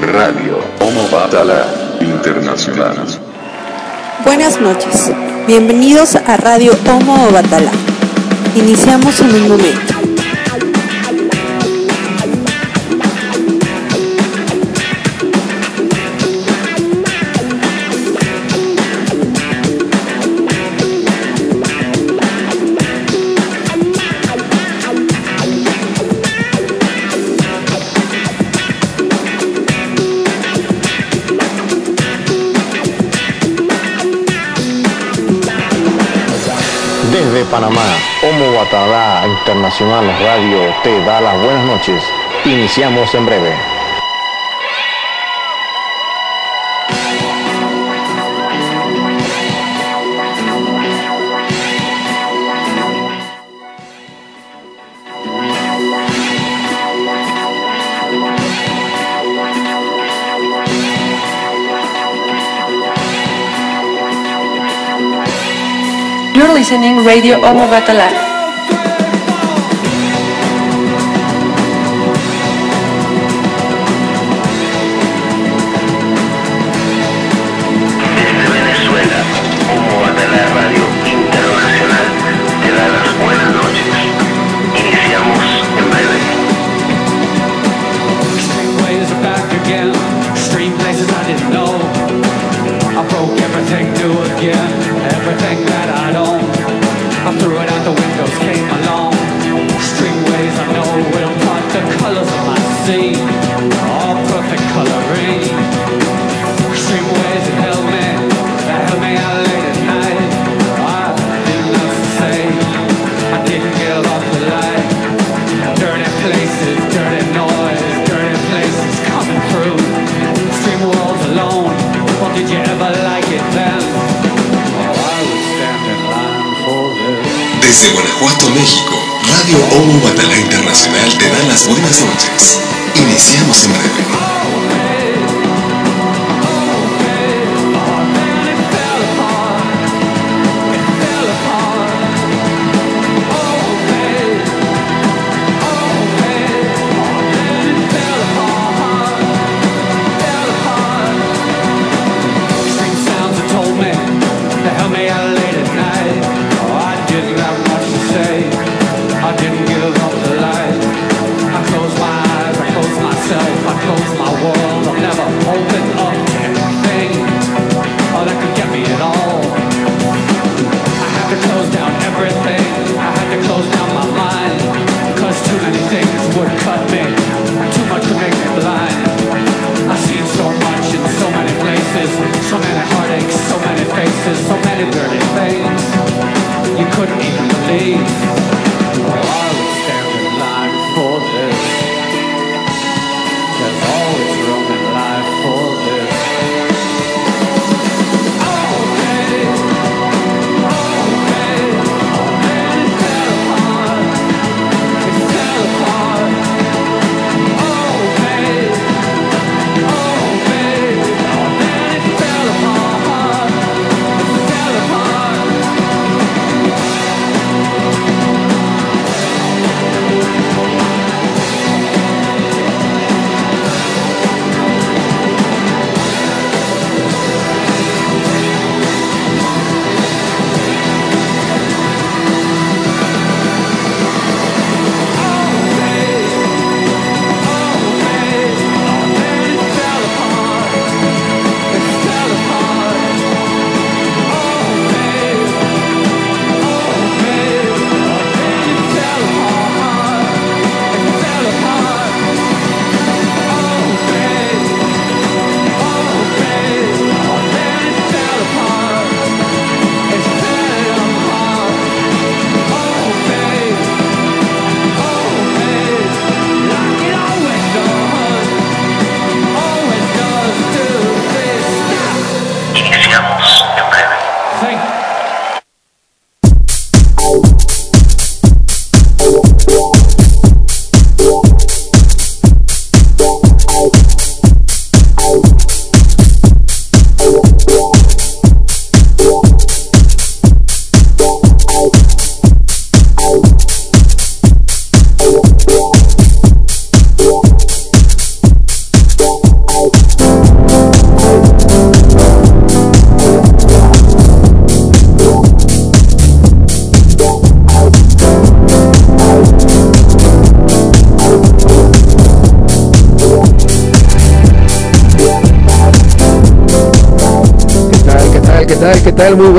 Radio Homo Batala Internacional. Buenas noches, bienvenidos a Radio Homo Batala. Iniciamos en un momento. Radar Internacional Radio te da las buenas noches. Iniciamos en breve. Listening Radio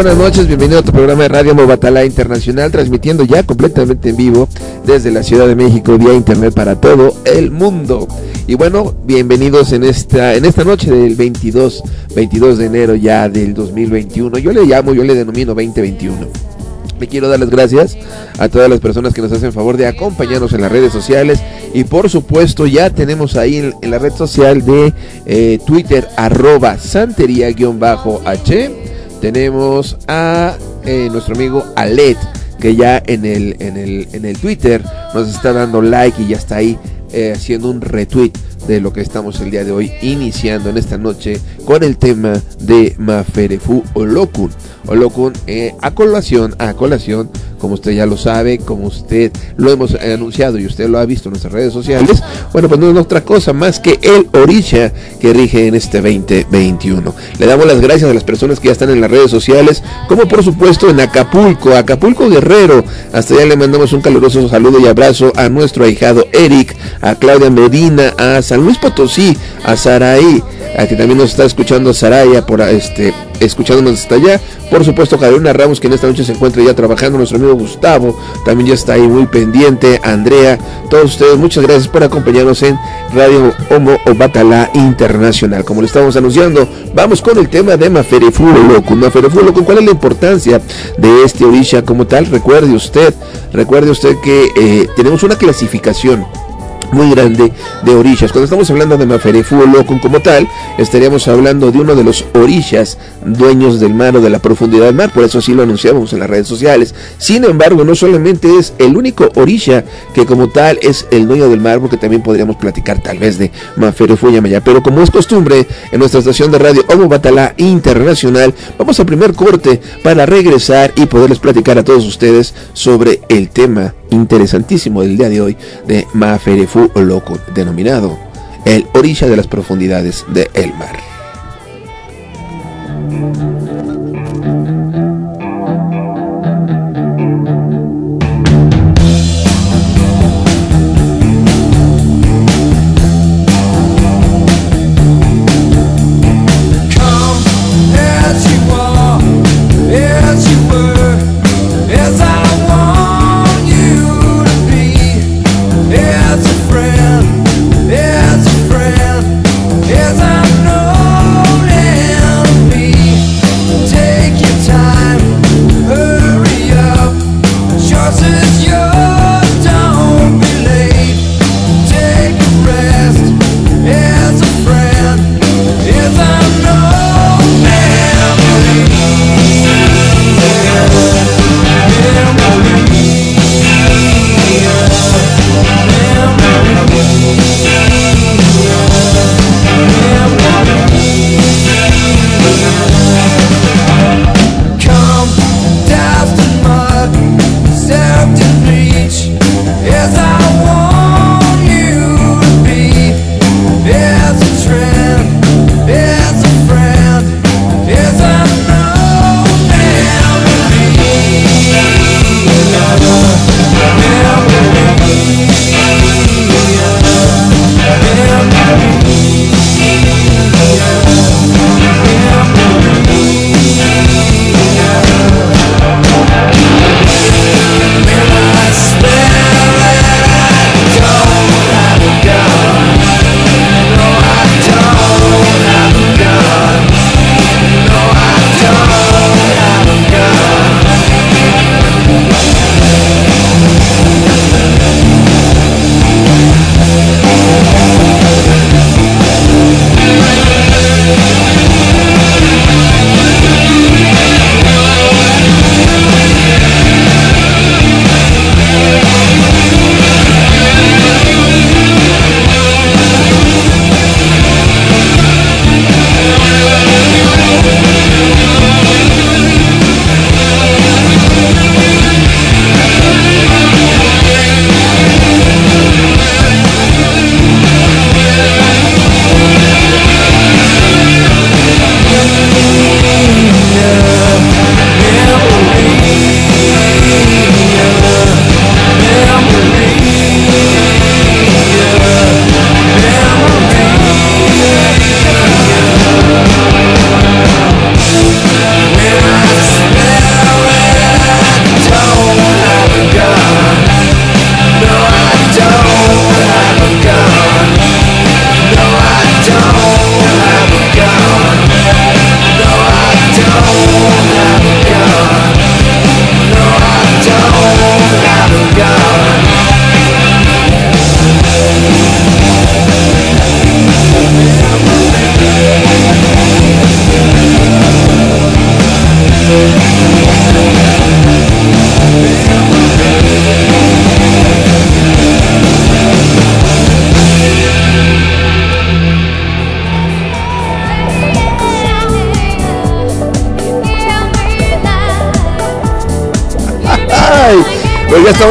buenas noches. Bienvenido a tu programa de Radio Mobatala Internacional, transmitiendo ya completamente en vivo desde la Ciudad de México vía internet para todo el mundo. Y bueno, bienvenidos en esta en esta noche del 22 22 de enero ya del 2021. Yo le llamo, yo le denomino 2021. Le quiero dar las gracias a todas las personas que nos hacen favor de acompañarnos en las redes sociales y por supuesto ya tenemos ahí en, en la red social de eh, Twitter arroba santería-h tenemos a eh, nuestro amigo Alet que ya en el, en, el, en el Twitter nos está dando like y ya está ahí eh, haciendo un retweet de lo que estamos el día de hoy iniciando en esta noche con el tema de Maferefu Olokun. Olokun eh, a colación, a colación, como usted ya lo sabe, como usted lo hemos anunciado y usted lo ha visto en nuestras redes sociales, bueno, pues no es otra cosa más que el Orisha que rige en este 2021. Le damos las gracias a las personas que ya están en las redes sociales, como por supuesto en Acapulco, Acapulco Guerrero. Hasta allá le mandamos un caluroso saludo y abrazo a nuestro ahijado Eric, a Claudia Medina, a San Luis Potosí, a Saraí, a que también nos está escuchando Saraya por este escuchándonos hasta allá. Por supuesto, Carolina Ramos, que en esta noche se encuentra ya trabajando, nuestro amigo Gustavo, también ya está ahí muy pendiente, Andrea, todos ustedes, muchas gracias por acompañarnos en Radio Homo o Batalá Internacional. Como le estamos anunciando, vamos con el tema de Maferefulo Loco. Maferefulo Loco, ¿cuál es la importancia de este orisha como tal? Recuerde usted, recuerde usted que eh, tenemos una clasificación muy grande de orillas. Cuando estamos hablando de Maferefu Loco como tal, estaríamos hablando de uno de los orillas dueños del mar o de la profundidad del mar, por eso así lo anunciamos en las redes sociales. Sin embargo, no solamente es el único orilla que como tal es el dueño del mar, porque también podríamos platicar tal vez de Maferefu Yamaya, pero como es costumbre en nuestra estación de radio Homo Batalá Internacional, vamos al primer corte para regresar y poderles platicar a todos ustedes sobre el tema interesantísimo del día de hoy de Maferefu Loco, denominado el orilla de las profundidades del el mar.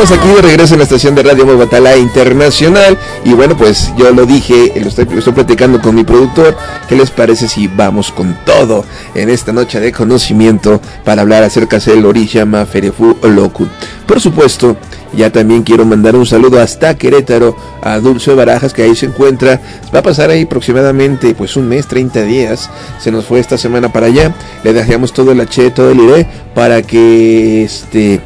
Estamos aquí de regreso en la estación de Radio Mobatala Internacional. Y bueno, pues yo lo dije, lo estoy, estoy platicando con mi productor. ¿Qué les parece si vamos con todo en esta noche de conocimiento para hablar acerca del Orishama Ferefu Olokun? Por supuesto, ya también quiero mandar un saludo hasta Querétaro a Dulce Barajas, que ahí se encuentra. Va a pasar ahí aproximadamente pues un mes, 30 días. Se nos fue esta semana para allá. Le dejamos todo el H, todo el ID para que este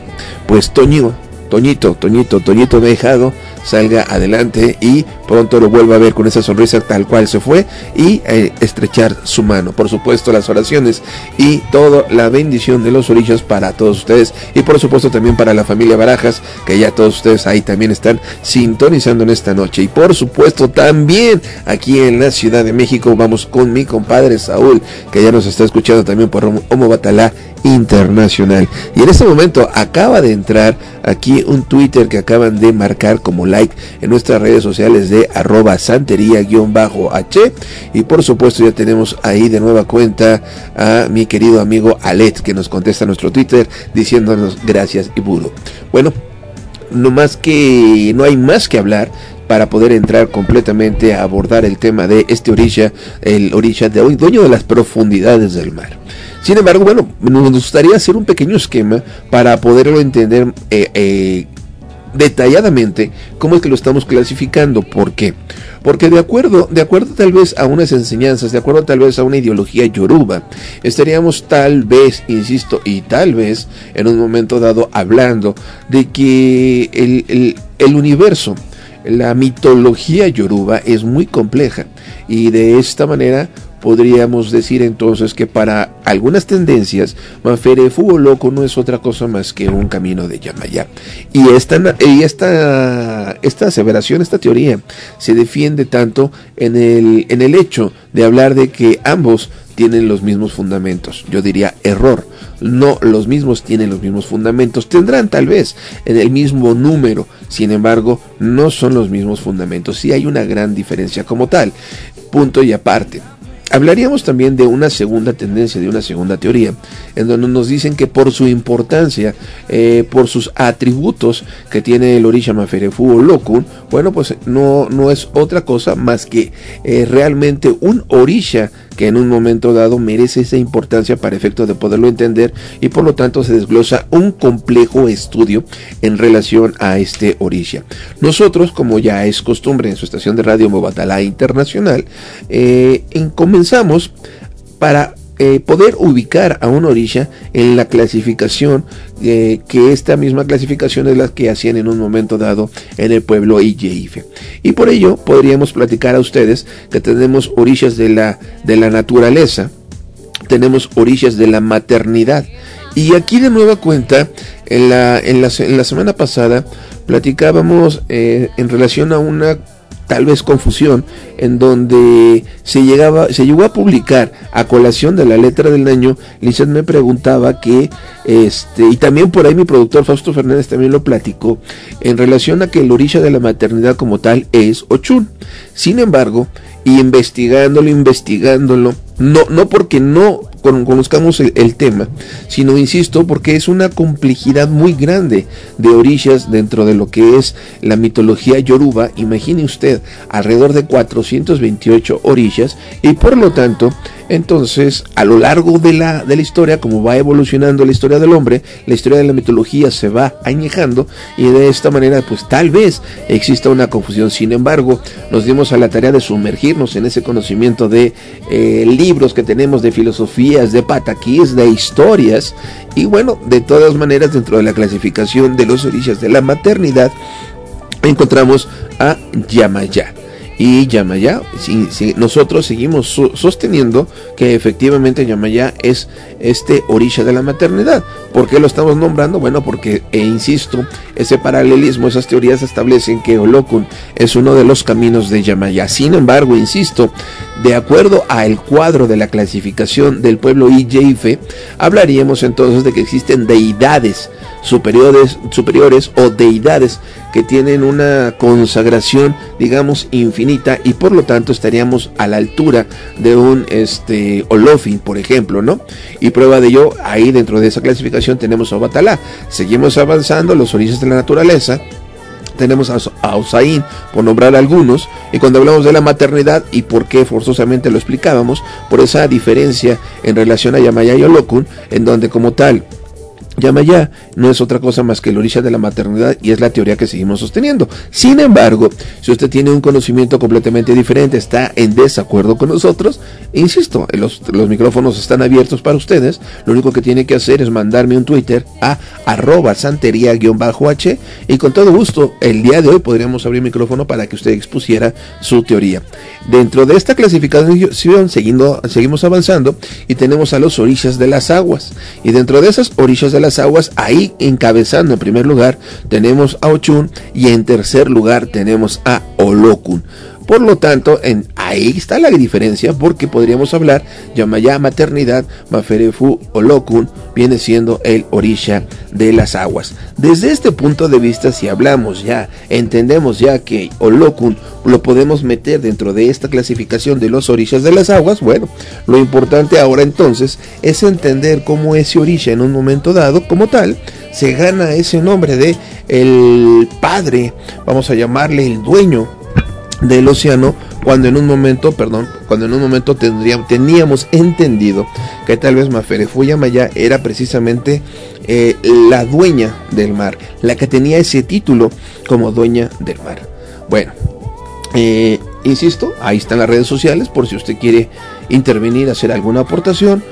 pues Toño, Toñito, Toñito, Toñito dejado salga adelante y pronto lo vuelva a ver con esa sonrisa tal cual se fue y eh, estrechar su mano. Por supuesto las oraciones y toda la bendición de los orillas para todos ustedes y por supuesto también para la familia Barajas que ya todos ustedes ahí también están sintonizando en esta noche y por supuesto también aquí en la Ciudad de México vamos con mi compadre Saúl que ya nos está escuchando también por Homo Batalá internacional. Y en este momento acaba de entrar aquí un Twitter que acaban de marcar como like en nuestras redes sociales de arroba santería-h. Y por supuesto ya tenemos ahí de nueva cuenta a mi querido amigo Alet que nos contesta nuestro Twitter diciéndonos gracias y budo. Bueno, no más que no hay más que hablar para poder entrar completamente a abordar el tema de este orilla, el orilla de hoy, dueño de las profundidades del mar. Sin embargo, bueno, nos gustaría hacer un pequeño esquema para poderlo entender eh, eh, detalladamente cómo es que lo estamos clasificando. ¿Por qué? Porque de acuerdo, de acuerdo tal vez a unas enseñanzas, de acuerdo tal vez a una ideología yoruba, estaríamos tal vez, insisto, y tal vez en un momento dado hablando de que el, el, el universo, la mitología yoruba es muy compleja y de esta manera podríamos decir entonces que para algunas tendencias, Manfere Fútbol Loco no es otra cosa más que un camino de Yamaya. Y esta, y esta, esta aseveración, esta teoría, se defiende tanto en el, en el hecho de hablar de que ambos tienen los mismos fundamentos. Yo diría error. No los mismos tienen los mismos fundamentos. Tendrán tal vez en el mismo número. Sin embargo, no son los mismos fundamentos. Sí hay una gran diferencia como tal. Punto y aparte. Hablaríamos también de una segunda tendencia, de una segunda teoría, en donde nos dicen que por su importancia, eh, por sus atributos que tiene el Orisha Maferefu o Lokun, bueno, pues no, no es otra cosa más que eh, realmente un Orisha que en un momento dado merece esa importancia para efecto de poderlo entender y por lo tanto se desglosa un complejo estudio en relación a este Orisha. Nosotros, como ya es costumbre en su estación de radio Mobatala Internacional, eh, en, comenzamos para eh, poder ubicar a un orisha en la clasificación eh, que esta misma clasificación es la que hacían en un momento dado en el pueblo Iyeife. Y por ello podríamos platicar a ustedes que tenemos orishas de la, de la naturaleza, tenemos orishas de la maternidad. Y aquí de nueva cuenta, en la, en la, en la semana pasada, platicábamos eh, en relación a una tal vez confusión en donde se llegaba se llegó a publicar a colación de la letra del año Lizeth me preguntaba que este y también por ahí mi productor Fausto Fernández también lo platicó en relación a que el origen de la maternidad como tal es Ochun. Sin embargo y investigándolo investigándolo no no porque no conozcamos el, tema, sino insisto, porque es una complejidad muy grande de orillas dentro de lo que es la mitología yoruba. Imagine usted, alrededor de 428 orillas, y por lo tanto, entonces, a lo largo de la, de la historia, como va evolucionando la historia del hombre, la historia de la mitología se va añejando, y de esta manera, pues tal vez exista una confusión. Sin embargo, nos dimos a la tarea de sumergirnos en ese conocimiento de eh, libros que tenemos de filosofía de pataquís, de historias. Y bueno, de todas maneras, dentro de la clasificación de los orillas de la maternidad, encontramos a Yamaya. Y Yamaya, si, nosotros seguimos so, sosteniendo que efectivamente Yamaya es este orilla de la maternidad. ¿Por qué lo estamos nombrando? Bueno, porque, e insisto, ese paralelismo, esas teorías establecen que Olokun es uno de los caminos de Yamaya. Sin embargo, insisto, de acuerdo al cuadro de la clasificación del pueblo Ijeife, hablaríamos entonces de que existen deidades superiores, superiores o deidades que tienen una consagración, digamos, infinita y por lo tanto estaríamos a la altura de un este Olofin, por ejemplo, ¿no? Y prueba de ello, ahí dentro de esa clasificación tenemos a Obatalá. Seguimos avanzando, los orígenes de la naturaleza, tenemos a, Osaín, por nombrar algunos, y cuando hablamos de la maternidad y por qué forzosamente lo explicábamos, por esa diferencia en relación a Yamaya y Olokun, en donde como tal Yamaya no es otra cosa más que el origen de la maternidad y es la teoría que seguimos sosteniendo. Sin embargo, si usted tiene un conocimiento completamente diferente, está en desacuerdo con nosotros, insisto, los, los micrófonos están abiertos para ustedes. Lo único que tiene que hacer es mandarme un Twitter a arroba santería-h y con todo gusto el día de hoy podríamos abrir micrófono para que usted expusiera su teoría. Dentro de esta clasificación seguimos avanzando y tenemos a los orillas de las aguas. Y dentro de esas orillas de las aguas, ahí encabezando en primer lugar tenemos a Ochun y en tercer lugar tenemos a Olokun. Por lo tanto, en, ahí está la diferencia porque podríamos hablar Yamaya maternidad, Maferefu Olokun viene siendo el orisha de las aguas. Desde este punto de vista, si hablamos ya, entendemos ya que Olokun lo podemos meter dentro de esta clasificación de los orishas de las aguas, bueno, lo importante ahora entonces es entender cómo ese orisha en un momento dado, como tal, se gana ese nombre de el padre, vamos a llamarle el dueño del océano cuando en un momento, perdón, cuando en un momento tendríamos, teníamos entendido que tal vez Maferefu Yamaya era precisamente eh, la dueña del mar, la que tenía ese título como dueña del mar. Bueno, eh, insisto, ahí están las redes sociales por si usted quiere intervenir, hacer alguna aportación,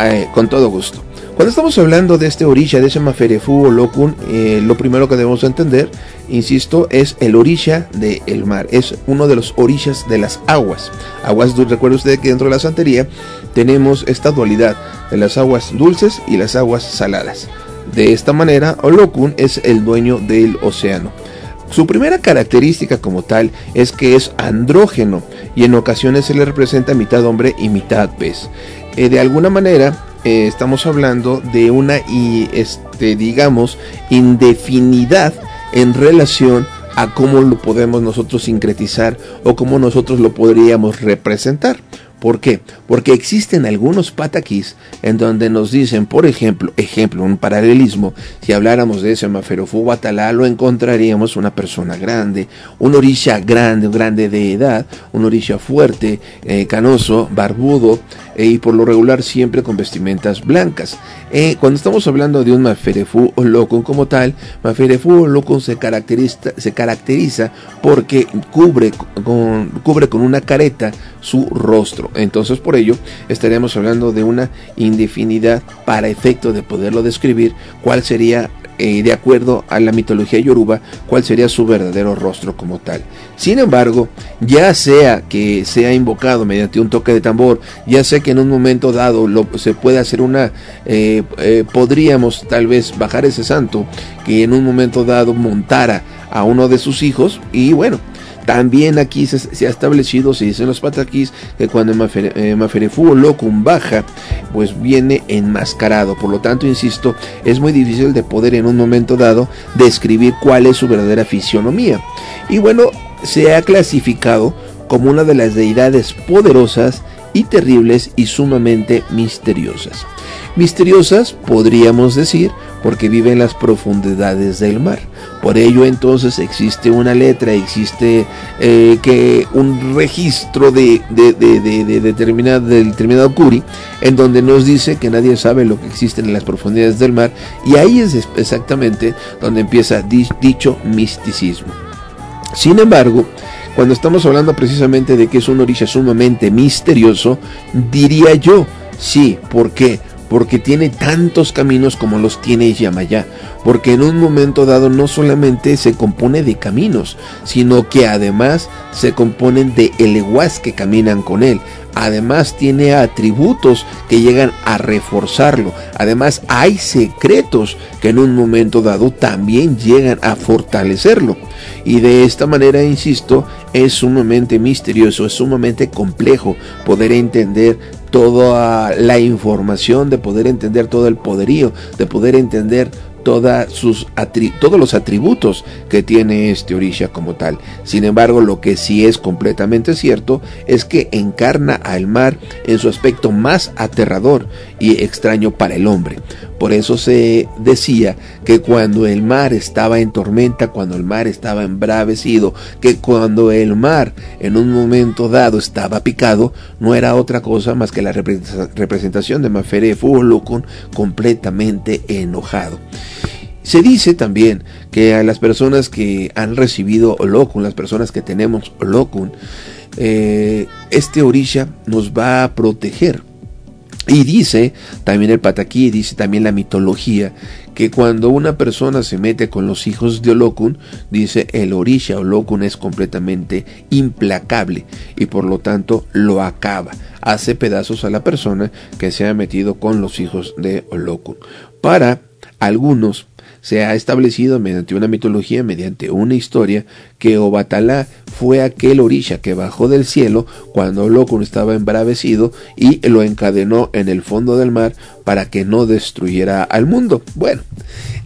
eh, con todo gusto. Cuando estamos hablando de este orisha, de ese o locun, eh, lo primero que debemos entender, insisto, es el orisha del mar. Es uno de los orishas de las aguas. Aguas dulces. Recuerde usted que dentro de la santería tenemos esta dualidad de las aguas dulces y las aguas saladas. De esta manera, Olokun es el dueño del océano. Su primera característica como tal es que es andrógeno y en ocasiones se le representa mitad hombre y mitad pez. Eh, de alguna manera, eh, estamos hablando de una y este digamos indefinidad en relación a cómo lo podemos nosotros sincretizar o cómo nosotros lo podríamos representar. ¿Por qué? Porque existen algunos pataquís en donde nos dicen, por ejemplo, ejemplo, un paralelismo, si habláramos de ese Maferofu Batalá, lo encontraríamos una persona grande, un orisha grande, grande de edad, un orisha fuerte, eh, canoso, barbudo, eh, y por lo regular siempre con vestimentas blancas. Eh, cuando estamos hablando de un Maferefu o Locon como tal, Maferefu o Locon se caracteriza, se caracteriza porque cubre con, cubre con una careta su rostro. Entonces por ello estaríamos hablando de una indefinidad para efecto de poderlo describir cuál sería eh, de acuerdo a la mitología yoruba, cuál sería su verdadero rostro como tal. Sin embargo, ya sea que sea invocado mediante un toque de tambor, ya sea que en un momento dado se puede hacer una, eh, eh, podríamos tal vez bajar ese santo que en un momento dado montara a uno de sus hijos y bueno, también aquí se, ha establecido, se dicen los pataquís, que cuando Mafere, eh, o Locum baja, pues viene enmascarado. Por lo tanto, insisto, es muy difícil de poder en un momento dado describir cuál es su verdadera fisionomía. Y bueno, se ha clasificado como una de las deidades poderosas y terribles y sumamente misteriosas. Misteriosas, podríamos decir, porque vive en las profundidades del mar. Por ello entonces existe una letra, existe eh, que un registro de, de, de, de, determinado, de determinado Curi, en donde nos dice que nadie sabe lo que existe en las profundidades del mar, y ahí es exactamente donde empieza dicho misticismo. Sin embargo, cuando estamos hablando precisamente de que es un orisha sumamente misterioso, diría yo, sí, ¿por qué? porque tiene tantos caminos como los tiene Yamaya, porque en un momento dado no solamente se compone de caminos, sino que además se componen de eleguas que caminan con él. Además tiene atributos que llegan a reforzarlo. Además hay secretos que en un momento dado también llegan a fortalecerlo. Y de esta manera, insisto, es sumamente misterioso, es sumamente complejo poder entender toda la información, de poder entender todo el poderío, de poder entender toda sus todos los atributos que tiene este orisha como tal. Sin embargo, lo que sí es completamente cierto es que encarna al mar en su aspecto más aterrador y extraño para el hombre. Por eso se decía que cuando el mar estaba en tormenta, cuando el mar estaba embravecido, que cuando el mar en un momento dado estaba picado, no era otra cosa más que la repre- representación de Mafere Fulukun completamente enojado. Se dice también que a las personas que han recibido Olokun, las personas que tenemos Olokun, eh, este orisha nos va a proteger. Y dice también el pataquí, dice también la mitología, que cuando una persona se mete con los hijos de Olokun, dice el orisha Olokun es completamente implacable y por lo tanto lo acaba, hace pedazos a la persona que se ha metido con los hijos de Olokun. Para algunos se ha establecido mediante una mitología, mediante una historia, que Obatalá fue aquel orisha que bajó del cielo cuando Olokun estaba embravecido y lo encadenó en el fondo del mar para que no destruyera al mundo. Bueno,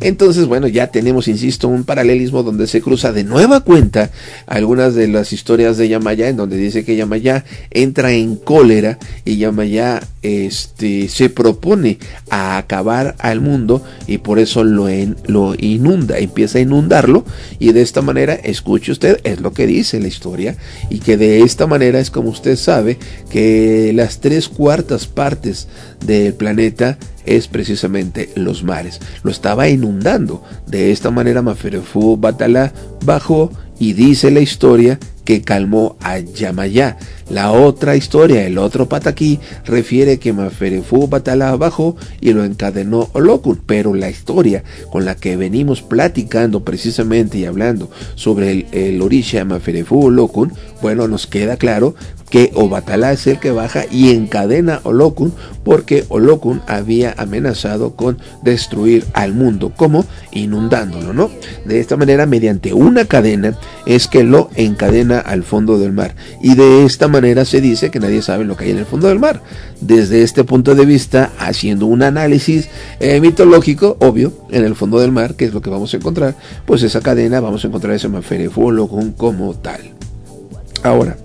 entonces, bueno, ya tenemos, insisto, un paralelismo donde se cruza de nueva cuenta algunas de las historias de Yamaya, en donde dice que Yamaya entra en cólera y Yamaya este, se propone a acabar al mundo y por eso lo, lo inunda, empieza a inundarlo y de esta manera, escuche usted, es lo que dice la historia y que de esta manera es como usted sabe que las tres cuartas partes del planeta es precisamente los mares. Lo estaba inundando. De esta manera Maferefú Batalá bajó y dice la historia que calmó a Yamayá. La otra historia, el otro pataquí, refiere que Maferefú Batalá bajó y lo encadenó Olokun, pero la historia con la que venimos platicando precisamente y hablando sobre el, el orisha Maferefú Olokun, bueno, nos queda claro que Obatalá es el que baja y encadena Olokun porque Olokun había amenazado con destruir al mundo, como inundándolo, ¿no? De esta manera, mediante una cadena, es que lo encadena al fondo del mar. Y de esta manera se dice que nadie sabe lo que hay en el fondo del mar. Desde este punto de vista, haciendo un análisis eh, mitológico, obvio, en el fondo del mar, que es lo que vamos a encontrar, pues esa cadena vamos a encontrar ese Maferefú Olokun como tal. Ahora,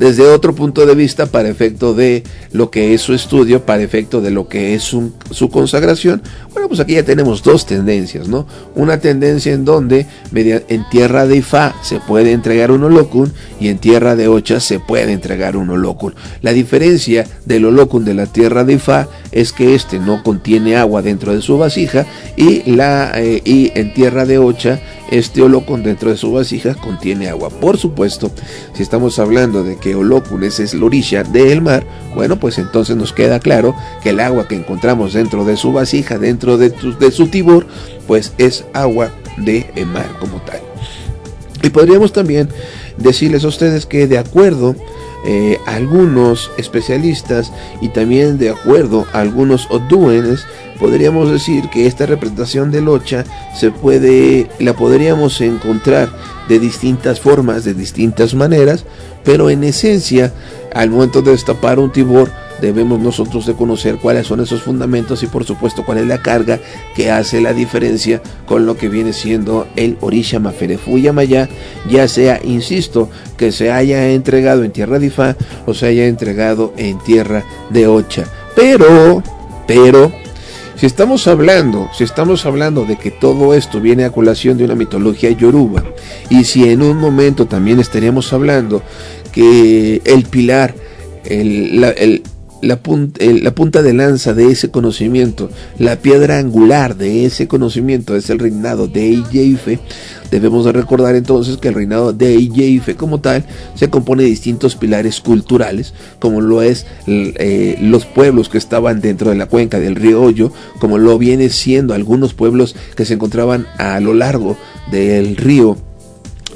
desde otro punto de vista, para efecto de lo que es su estudio, para efecto de lo que es su, consagración, bueno, pues aquí ya tenemos dos tendencias, ¿no? Una tendencia en donde en tierra de Ifá se puede entregar un holocun y en tierra de Ocha se puede entregar un holocun. La diferencia del holocun de la tierra de Ifá es que este no contiene agua dentro de su vasija y, la, eh, y en tierra de Ocha este holocun dentro de su vasija contiene agua. Por supuesto, si estamos hablando de que holocun es el orisha del mar, bueno, pues entonces nos queda claro que el agua que encontramos dentro de su vasija, dentro de, tu, de su tibor, pues es agua de mar como tal. Y podríamos también decirles a ustedes que de acuerdo eh, algunos especialistas y también de acuerdo a algunos odúenes, podríamos decir que esta representación del Ocha se puede, la podríamos encontrar de distintas formas, de distintas maneras, pero en esencia, al momento de destapar un tibor, debemos nosotros de conocer cuáles son esos fundamentos y por supuesto cuál es la carga que hace la diferencia con lo que viene siendo el Orisha Maferefu Yamaya, ya sea, insisto, que se haya entregado en tierra de Ifá o se haya entregado en tierra de Ocha. Pero, pero, si estamos hablando, si estamos hablando de que todo esto viene a colación de una mitología yoruba, y si en un momento también estaríamos hablando que el pilar, el, la, punta, el, la, punta, de lanza de ese conocimiento, la piedra angular de ese conocimiento es el reinado de Iyeife, debemos de recordar entonces que el reinado de Iyeife como tal se compone de distintos pilares culturales, como lo es eh, los pueblos que estaban dentro de la cuenca del río Hoyo, como lo viene siendo algunos pueblos que se encontraban a lo largo del río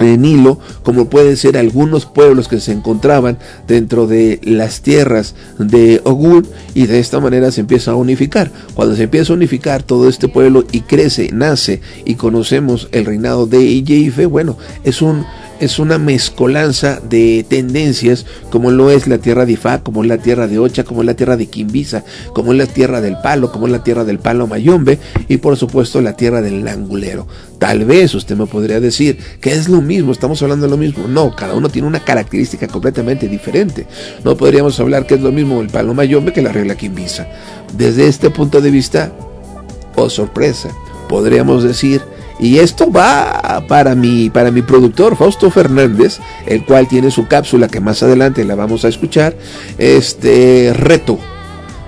el Nilo, como pueden ser algunos pueblos que se encontraban dentro de las tierras de Ogun, y de esta manera se empieza a unificar. Cuando se empieza a unificar todo este pueblo y crece, nace y conocemos el reinado de Iyeife, bueno, es un es una mezcolanza de tendencias como lo es la tierra de Ifá, como la tierra de Ocha, como la tierra de Quimbiza, como la tierra del Palo, como la tierra del Palo Mayombe y por supuesto la tierra del Langulero. Tal vez usted me podría decir que es lo mismo, estamos hablando de lo mismo. No, cada uno tiene una característica completamente diferente. No podríamos hablar que es lo mismo el Palo Mayombe que la regla Quimbiza. Desde este punto de vista, oh sorpresa, podríamos decir y esto va para mi, para mi productor Fausto Fernández, el cual tiene su cápsula que más adelante la vamos a escuchar. Este reto,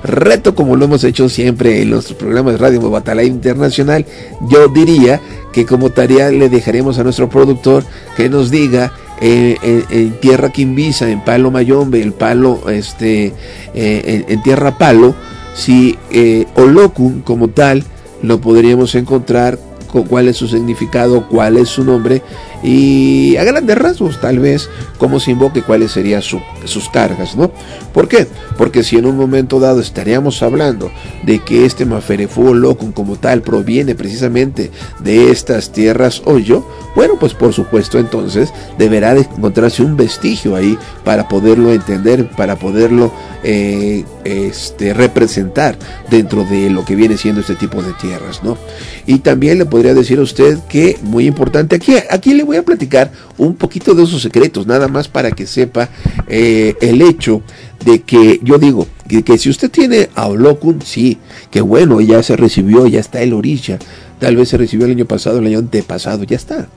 reto como lo hemos hecho siempre en nuestros programas de Radio Batalla Internacional. Yo diría que como tarea le dejaremos a nuestro productor que nos diga eh, en, tierra Quimbisa, en Palo Mayombe, el palo, este, eh, en, tierra Palo, si eh, Olocum como tal lo podríamos encontrar cuál es su significado, cuál es su nombre y a grandes rasgos tal vez cómo se invoque cuáles serían sus cargas, ¿no? ¿Por qué? Porque si en un momento dado estaríamos hablando de que este Maferefú Locum como tal proviene precisamente de estas tierras hoyo, bueno, pues por supuesto entonces deberá de encontrarse un vestigio ahí para poderlo entender, para poderlo eh, este, representar dentro de lo que viene siendo este tipo de tierras, ¿no? Y también le podría decir a usted que, muy importante, aquí, aquí le voy a platicar un poquito de esos secretos, nada más para que sepa eh, el hecho de que yo digo que, si usted tiene a Olokun, sí, que bueno, ya se recibió, ya está el orilla, tal vez se recibió el año pasado, el año antepasado, ya está,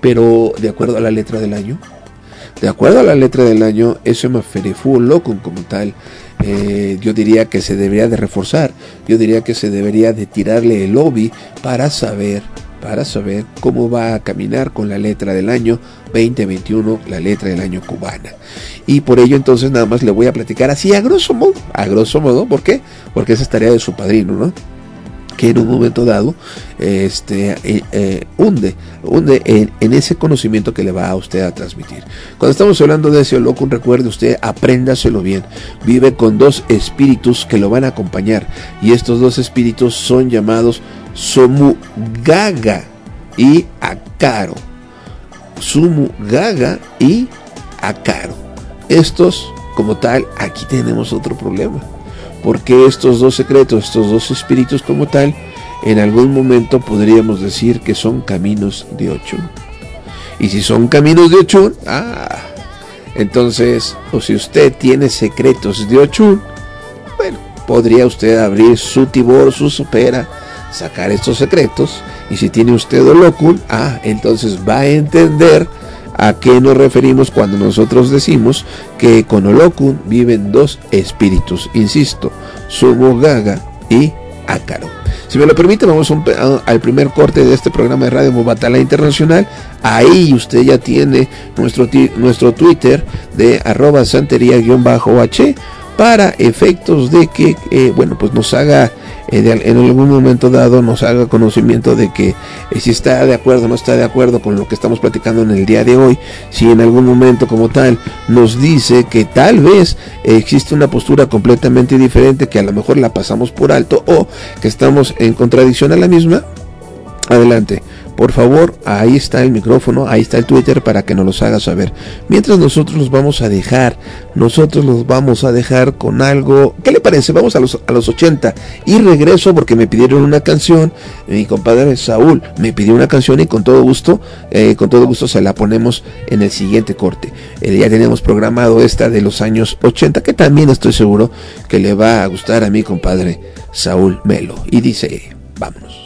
pero de acuerdo a la letra del año, de acuerdo a la letra del año, ese Maferefu Locum como tal, eh, yo diría que se debería de reforzar, yo diría que se debería de tirarle el lobby para saber, para saber cómo va a caminar con la letra del año 2021, la letra del año cubana. Y por ello entonces nada más le voy a platicar así a grosso modo, a grosso modo, ¿por qué? Porque esa es tarea de su padrino, ¿no? que en un momento dado este, eh, eh, hunde, hunde en, ese conocimiento que le va a usted a transmitir. Cuando estamos hablando de ese loco, recuerde usted, apréndaselo bien. Vive con dos espíritus que lo van a acompañar y estos dos espíritus son llamados Somugaga y Akaro. Sumugaga y Akaro. Estos, como tal, aquí tenemos otro problema porque estos dos secretos, estos dos espíritus como tal, en algún momento podríamos decir que son caminos de Ochun. Y si son caminos de Ochun, ah, entonces, o si usted tiene secretos de Ochun, bueno, podría usted abrir su tibor, su supera, sacar estos secretos, y si tiene usted Olokun, ah, entonces va a entender ¿A qué nos referimos cuando nosotros decimos que con Olokun viven dos espíritus? Insisto, Gaga y Ácaro. Si me lo permite, vamos al primer corte de este programa de Radio Mobatala Internacional. Ahí usted ya tiene nuestro, nuestro Twitter de arroba santería-h para efectos de que, eh, bueno, pues nos haga en algún momento dado nos haga conocimiento de que eh, si está de acuerdo o no está de acuerdo con lo que estamos platicando en el día de hoy, si en algún momento como tal nos dice que tal vez existe una postura completamente diferente que a lo mejor la pasamos por alto o que estamos en contradicción a la misma, adelante por favor, ahí está el micrófono, ahí está el Twitter para que nos los haga saber. Mientras nosotros los vamos a dejar, nosotros los vamos a dejar con algo. ¿Qué le parece? Vamos a los, a los 80 y regreso porque me pidieron una canción. Mi compadre Saúl me pidió una canción y con todo gusto, eh, con todo gusto se la ponemos en el siguiente corte. Eh, ya tenemos programado esta de los años 80 que también estoy seguro que le va a gustar a mi compadre Saúl Melo. Y dice, vámonos.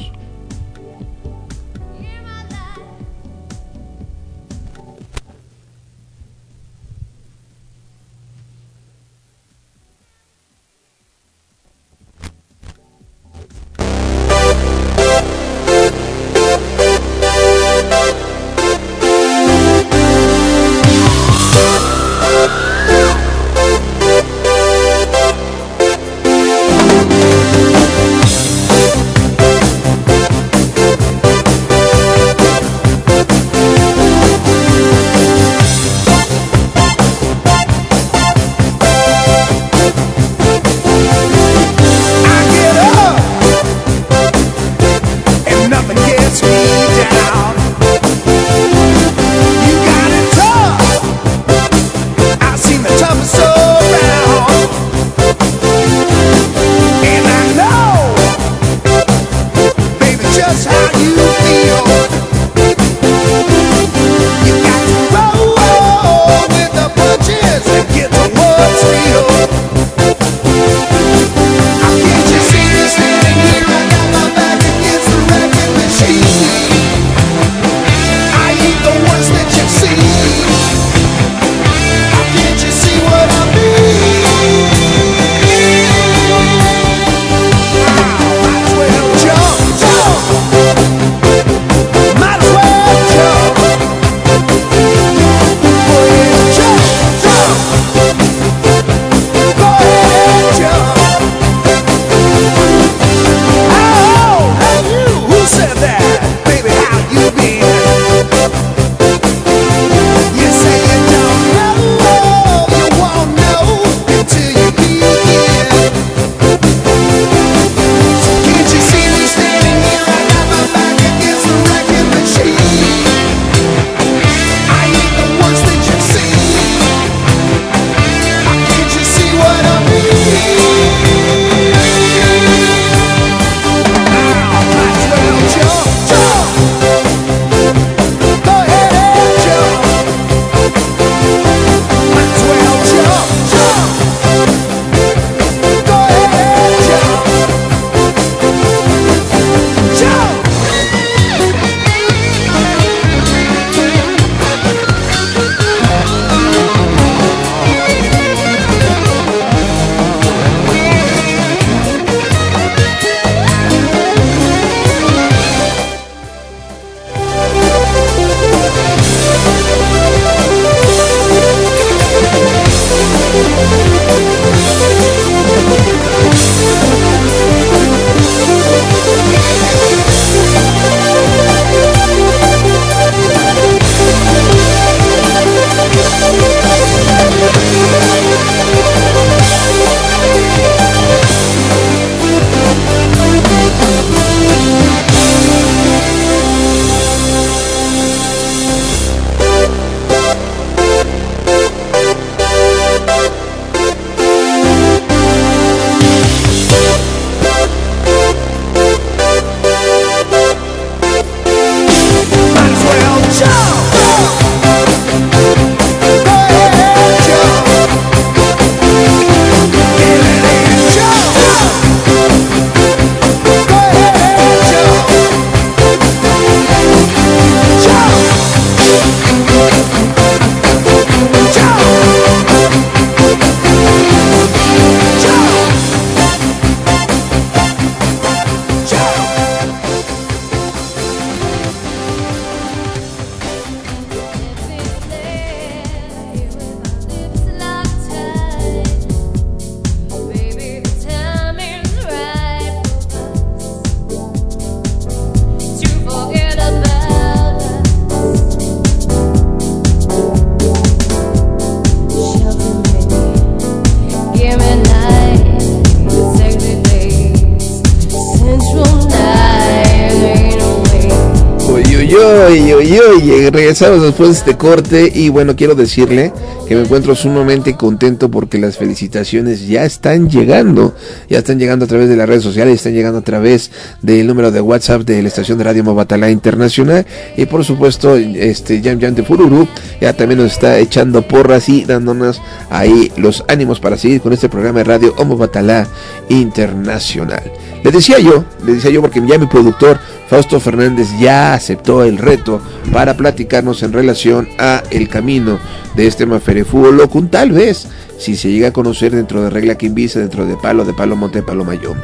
Regresamos después de este corte y bueno, quiero decirle que me encuentro sumamente contento porque las felicitaciones ya están llegando, ya están llegando a través de las redes sociales, están llegando a través del número de WhatsApp de la estación de Radio Mobatala Internacional y por supuesto este Jam Jam de Fururu ya también nos está echando porras y dándonos ahí los ánimos para seguir con este programa de radio Homo Batalá Internacional. Les decía yo, les decía yo porque ya mi productor Fausto Fernández ya aceptó el reto para platicarnos en relación a el camino de este Maferefú Locum, tal vez si se llega a conocer dentro de Regla Quimbisa, dentro de Palo, de Palo Monte, Palo Mayombe.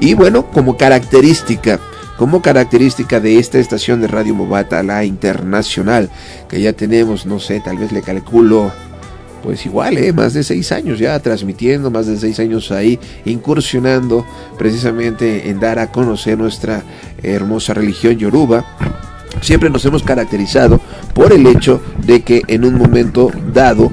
Y bueno, como característica, como característica de esta estación de Radio Movata, la internacional, que ya tenemos, no sé, tal vez le calculo pues igual, ¿eh? más de seis años ya transmitiendo, más de seis años ahí incursionando precisamente en dar a conocer nuestra hermosa religión yoruba. Siempre nos hemos caracterizado por el hecho de que en un momento dado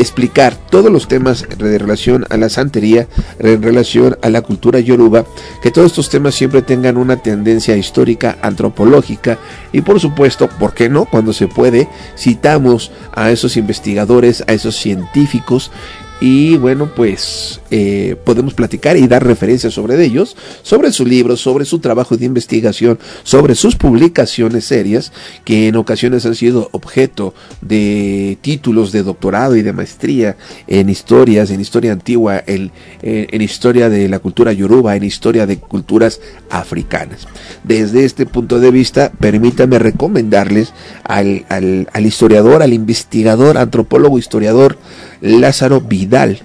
explicar todos los temas de relación a la santería, en relación a la cultura yoruba, que todos estos temas siempre tengan una tendencia histórica, antropológica y por supuesto, ¿por qué no? Cuando se puede, citamos a esos investigadores, a esos científicos y bueno, pues eh, podemos platicar y dar referencias sobre ellos, sobre su libro, sobre su trabajo de investigación, sobre sus publicaciones serias, que en ocasiones han sido objeto de títulos de doctorado y de maestría en historias, en historia antigua, en, en historia de la cultura yoruba, en historia de culturas africanas. Desde este punto de vista, permítame recomendarles al, al, al historiador, al investigador, antropólogo, historiador, Lázaro Vidal,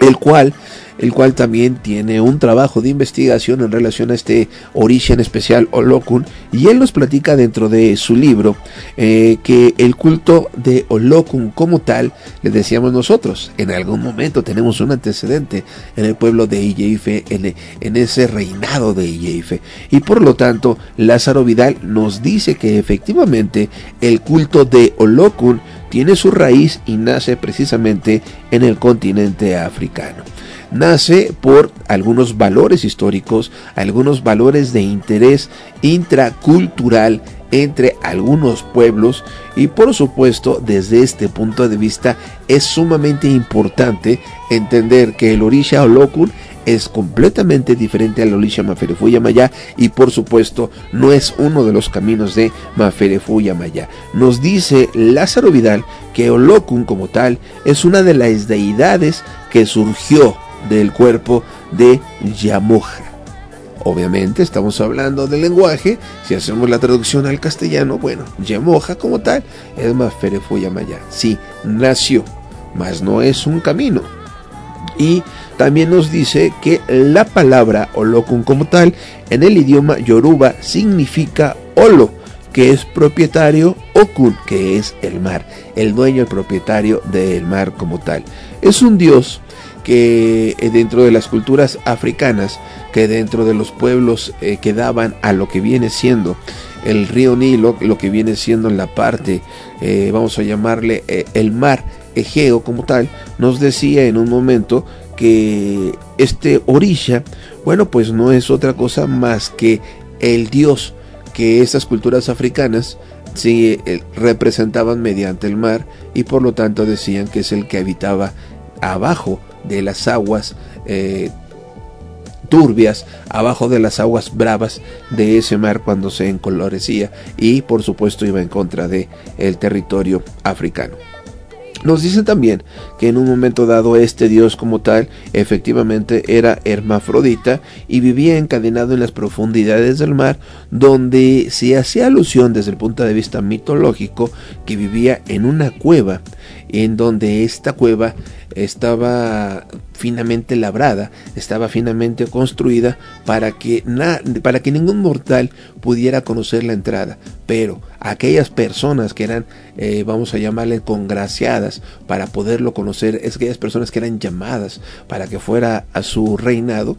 el cual el cual también tiene un trabajo de investigación en relación a este origen especial Olokun, y él nos platica dentro de su libro eh, que el culto de Olokun como tal, le decíamos nosotros, en algún momento tenemos un antecedente en el pueblo de Iyeife, en, en ese reinado de Iyeife, y por lo tanto Lázaro Vidal nos dice que efectivamente el culto de Olokun tiene su raíz y nace precisamente en el continente africano. Nace por algunos valores históricos, algunos valores de interés intracultural entre algunos pueblos y por supuesto desde este punto de vista es sumamente importante entender que el Orisha Olokun es completamente diferente al Orisha Maferefuya Maya y por supuesto no es uno de los caminos de Maferefuya Maya. Nos dice Lázaro Vidal que Olokun como tal es una de las deidades que surgió del cuerpo de Yamoja. Obviamente estamos hablando del lenguaje, si hacemos la traducción al castellano, bueno, Yamoja como tal es Maferefuya Maya. Sí, nació, mas no es un camino. Y también nos dice que la palabra Olokun como tal en el idioma yoruba significa Olo, que es propietario, Okun, que es el mar, el dueño, el propietario del mar como tal. Es un dios que eh, dentro de las culturas africanas, que dentro de los pueblos eh, que daban a lo que viene siendo el río Nilo, lo que viene siendo en la parte, eh, vamos a llamarle eh, el mar Egeo como tal, nos decía en un momento que este orilla, bueno, pues no es otra cosa más que el dios que estas culturas africanas sí, representaban mediante el mar y por lo tanto decían que es el que habitaba abajo de las aguas eh, turbias, abajo de las aguas bravas de ese mar cuando se encolorecía y por supuesto iba en contra de el territorio africano. Nos dicen también que en un momento dado este dios como tal efectivamente era hermafrodita y vivía encadenado en las profundidades del mar donde se hacía alusión desde el punto de vista mitológico que vivía en una cueva en donde esta cueva estaba finamente labrada, estaba finamente construida para que, para que ningún mortal pudiera conocer la entrada. Pero aquellas personas que eran, eh, vamos a llamarle, congraciadas para poderlo conocer, es aquellas personas que eran llamadas para que fuera a su reinado,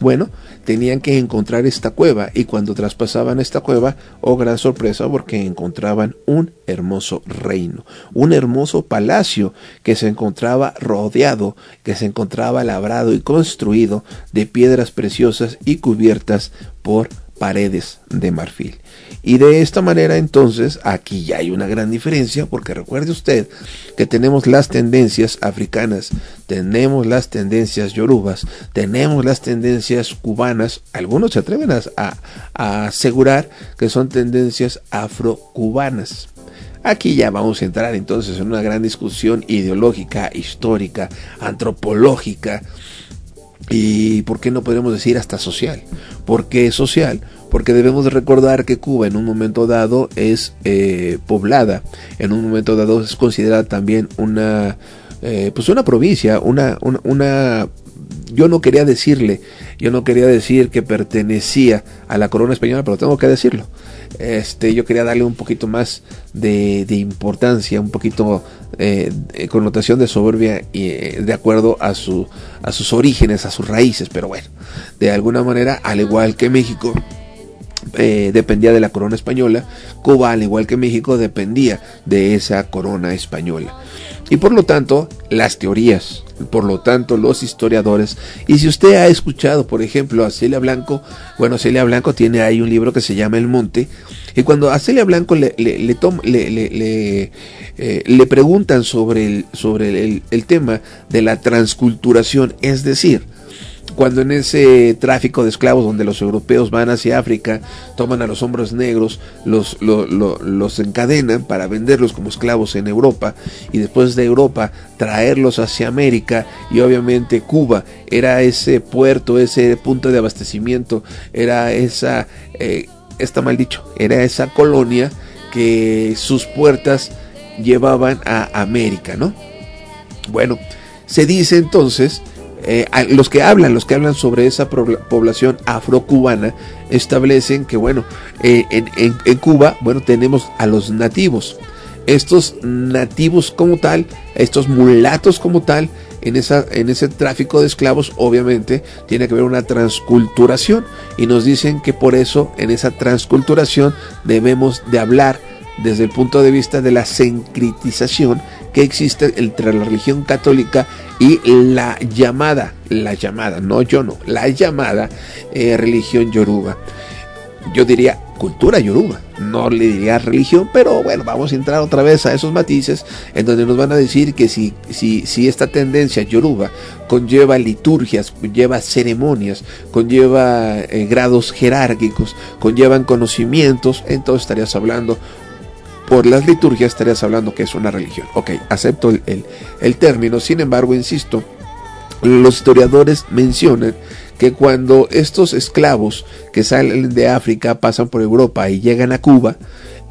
bueno, tenían que encontrar esta cueva y cuando traspasaban esta cueva, oh gran sorpresa porque encontraban un hermoso reino, un hermoso palacio que se encontraba rodeado, que se encontraba labrado y construido de piedras preciosas y cubiertas por paredes de marfil. Y de esta manera entonces aquí ya hay una gran diferencia porque recuerde usted que tenemos las tendencias africanas, tenemos las tendencias yorubas, tenemos las tendencias cubanas, algunos se atreven a, a asegurar que son tendencias afrocubanas. Aquí ya vamos a entrar entonces en una gran discusión ideológica, histórica, antropológica y, ¿por qué no podemos decir hasta social? ¿Por qué social? Porque debemos de recordar que Cuba en un momento dado es eh, poblada, en un momento dado es considerada también una, eh, pues una provincia, una, una, una yo no quería decirle, yo no quería decir que pertenecía a la corona española, pero tengo que decirlo. Este, yo quería darle un poquito más de, importancia, un poquito eh, connotación de soberbia y eh, de acuerdo a, su, a sus orígenes, a sus raíces, pero bueno, de alguna manera, al igual que México, eh, dependía de la corona española, Cuba, al igual que México, dependía de esa corona española. Y por lo tanto, las teorías, por lo tanto, los historiadores, y si usted ha escuchado, por ejemplo, a Celia Blanco, bueno, Celia Blanco tiene ahí un libro que se llama El Monte, y cuando a Celia Blanco le, le, le, le, eh, le preguntan sobre, el, sobre el, el tema de la transculturación, es decir, cuando en ese tráfico de esclavos donde los europeos van hacia África, toman a los hombres negros, los, encadenan para venderlos como esclavos en Europa y después de Europa traerlos hacia América y obviamente Cuba era ese puerto, ese punto de abastecimiento, era esa, eh, está mal dicho, era esa colonia que sus puertas llevaban a América, ¿no? Bueno, se dice entonces eh, los que hablan, los que hablan sobre esa población afrocubana, establecen que, bueno, eh, en, Cuba, bueno, tenemos a los nativos. Estos nativos como tal, estos mulatos como tal, en, esa, en ese tráfico de esclavos, obviamente, tiene que haber una transculturación. Y nos dicen que por eso, en esa transculturación, debemos de hablar desde el punto de vista de la sencritización que existe entre la religión católica y la llamada, la llamada, no yo no, la llamada eh, religión yoruba. Yo diría cultura yoruba, no le diría religión, pero bueno, vamos a entrar otra vez a esos matices en donde nos van a decir que si, si, si esta tendencia yoruba conlleva liturgias, conlleva ceremonias, conlleva eh, grados jerárquicos, conllevan conocimientos, entonces estarías hablando por las liturgias estarías hablando que es una religión. Ok, acepto el, el, término, sin embargo, insisto, los historiadores mencionan que cuando estos esclavos que salen de África pasan por Europa y llegan a Cuba,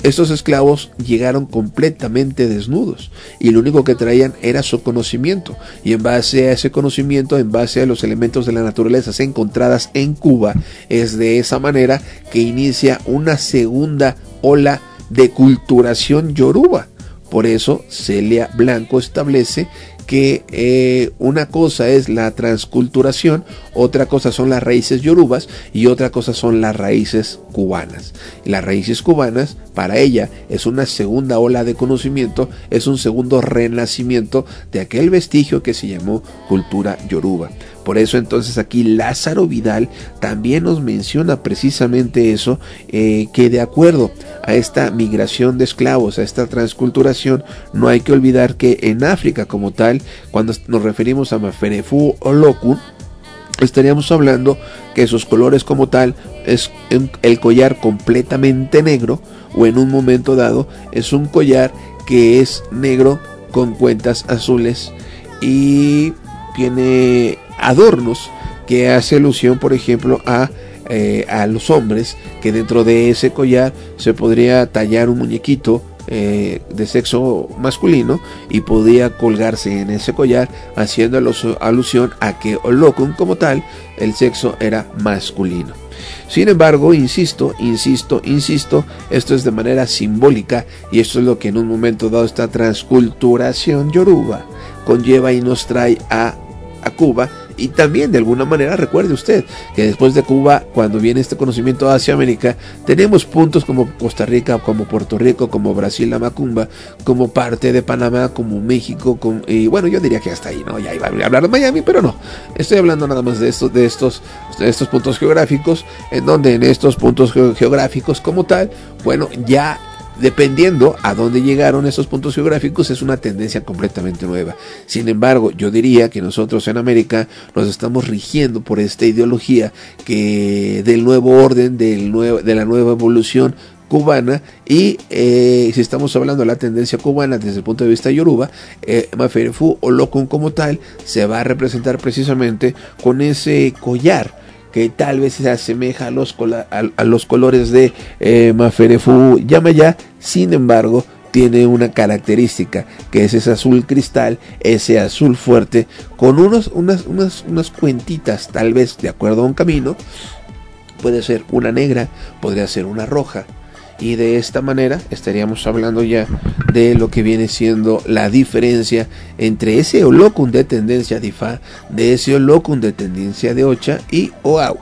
estos esclavos llegaron completamente desnudos y lo único que traían era su conocimiento y en base a ese conocimiento, en base a los elementos de la naturaleza encontradas en Cuba, es de esa manera que inicia una segunda ola de culturación yoruba. Por eso Celia Blanco establece que eh, una cosa es la transculturación, otra cosa son las raíces yorubas y otra cosa son las raíces cubanas. Las raíces cubanas para ella es una segunda ola de conocimiento, es un segundo renacimiento de aquel vestigio que se llamó cultura yoruba. Por eso entonces aquí Lázaro Vidal también nos menciona precisamente eso, eh, que de acuerdo a esta migración de esclavos, a esta transculturación, no hay que olvidar que en África como tal, cuando nos referimos a Maferefu o Lokun, estaríamos hablando que sus colores como tal es el collar completamente negro o en un momento dado es un collar que es negro con cuentas azules y tiene adornos que hace alusión, por ejemplo, a, eh, a los hombres, que dentro de ese collar se podría tallar un muñequito eh, de sexo masculino y podía colgarse en ese collar haciendo alusión a que Olokun como tal el sexo era masculino. Sin embargo, insisto, insisto, insisto, esto es de manera simbólica y esto es lo que en un momento dado esta transculturación yoruba conlleva y nos trae a, a Cuba y también de alguna manera recuerde usted que después de Cuba, cuando viene este conocimiento hacia América, tenemos puntos como Costa Rica, como Puerto Rico, como Brasil, la Macumba, como parte de Panamá, como México, y bueno, yo diría que hasta ahí, ¿no? Ya iba a hablar de Miami, pero no. Estoy hablando nada más de estos, de estos, de estos puntos geográficos, en donde en estos puntos geográficos como tal, bueno, ya dependiendo a dónde llegaron esos puntos geográficos, es una tendencia completamente nueva. Sin embargo, yo diría que nosotros en América nos estamos rigiendo por esta ideología que del nuevo orden, del nuevo, de la nueva evolución cubana y eh, si estamos hablando de la tendencia cubana desde el punto de vista yoruba, eh, Maferefu o Lokun como tal se va a representar precisamente con ese collar que tal vez se asemeja a los, colores de eh, Maferefu Yamaya, sin embargo, tiene una característica que es ese azul cristal, ese azul fuerte, con unos, unas, unas, unas cuentitas, tal vez de acuerdo a un camino, puede ser una negra, podría ser una roja, y de esta manera estaríamos hablando ya de lo que viene siendo la diferencia entre ese holocum de tendencia DIFA, de ese holocum de tendencia de Ocha y OAU.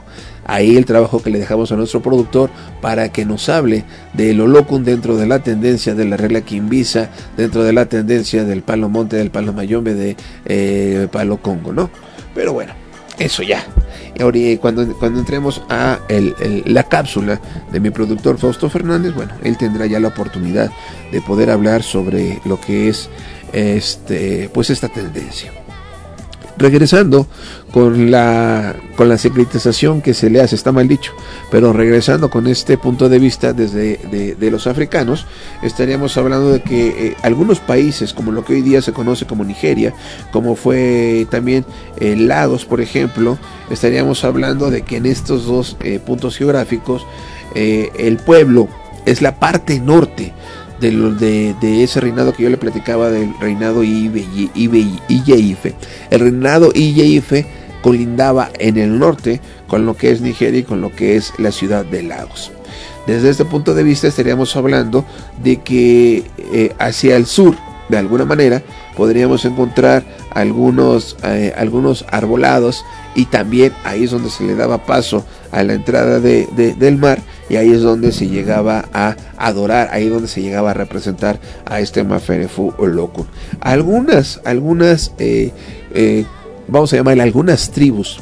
Ahí el trabajo que le dejamos a nuestro productor para que nos hable del holocum dentro de la tendencia de la regla Quimbisa, dentro de la tendencia del palo monte, del palo mayombe, de eh, palo congo, ¿no? Pero bueno, eso ya. Y cuando, cuando entremos a la cápsula de mi productor Fausto Fernández, bueno, él tendrá ya la oportunidad de poder hablar sobre lo que es este, pues esta tendencia regresando con la, con la secretización que se le hace, está mal dicho, pero regresando con este punto de vista desde de, los africanos, estaríamos hablando de que eh, algunos países, como lo que hoy día se conoce como Nigeria, como fue también eh, Lagos, por ejemplo, estaríamos hablando de que en estos dos eh, puntos geográficos, el pueblo es la parte norte de, de, ese reinado que yo le platicaba del reinado Iyeife. El reinado Iyeife colindaba en el norte con lo que es Nigeria y con lo que es la ciudad de Lagos. Desde este punto de vista estaríamos hablando de que eh, hacia el sur, de alguna manera, podríamos encontrar algunos, eh, algunos arbolados y también ahí es donde se le daba paso a la entrada de, del mar y ahí es donde se llegaba a adorar, ahí es donde se llegaba a representar a este Maferefu o Lokun. Algunas, algunas, eh, eh, vamos a llamarle algunas tribus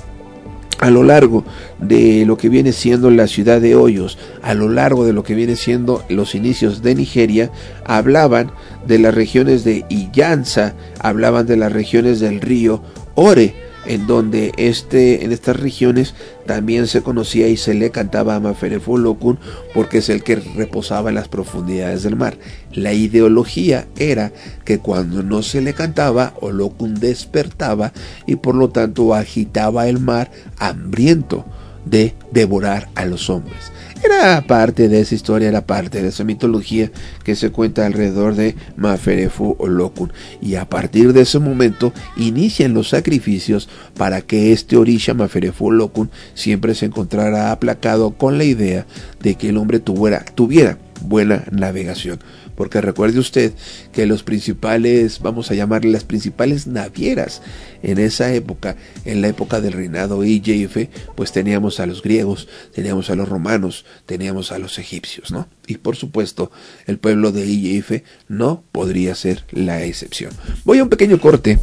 a lo largo de lo que viene siendo la ciudad de Hoyos, a lo largo de lo que viene siendo los inicios de Nigeria, hablaban de las regiones de Illanza, hablaban de las regiones del río Ore, en donde este, en estas regiones también se conocía y se le cantaba a Maferefu Lokun porque es el que reposaba en las profundidades del mar. La ideología era que cuando no se le cantaba, Olokun despertaba y por lo tanto agitaba el mar hambriento de devorar a los hombres. Era parte de esa historia, era parte de esa mitología que se cuenta alrededor de Maferefu o Lokun. Y a partir de ese momento inician los sacrificios para que este Orisha Maferefu Lokun siempre se encontrara aplacado con la idea de que el hombre tuviera buena navegación porque recuerde usted que los principales, vamos a llamarle las principales navieras en esa época, en la época del reinado IJF, pues teníamos a los griegos, teníamos a los romanos, teníamos a los egipcios, ¿no? Y por supuesto, el pueblo de IJF no podría ser la excepción. Voy a un pequeño corte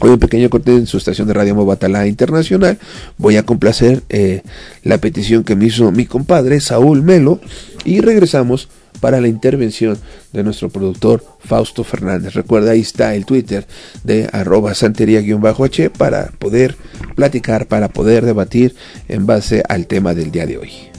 Hoy un pequeño corte en su estación de radio Movatalá Internacional. Voy a complacer eh, la petición que me hizo mi compadre Saúl Melo y regresamos para la intervención de nuestro productor Fausto Fernández. Recuerda, ahí está el Twitter de arroba santería-h para poder platicar, para poder debatir en base al tema del día de hoy.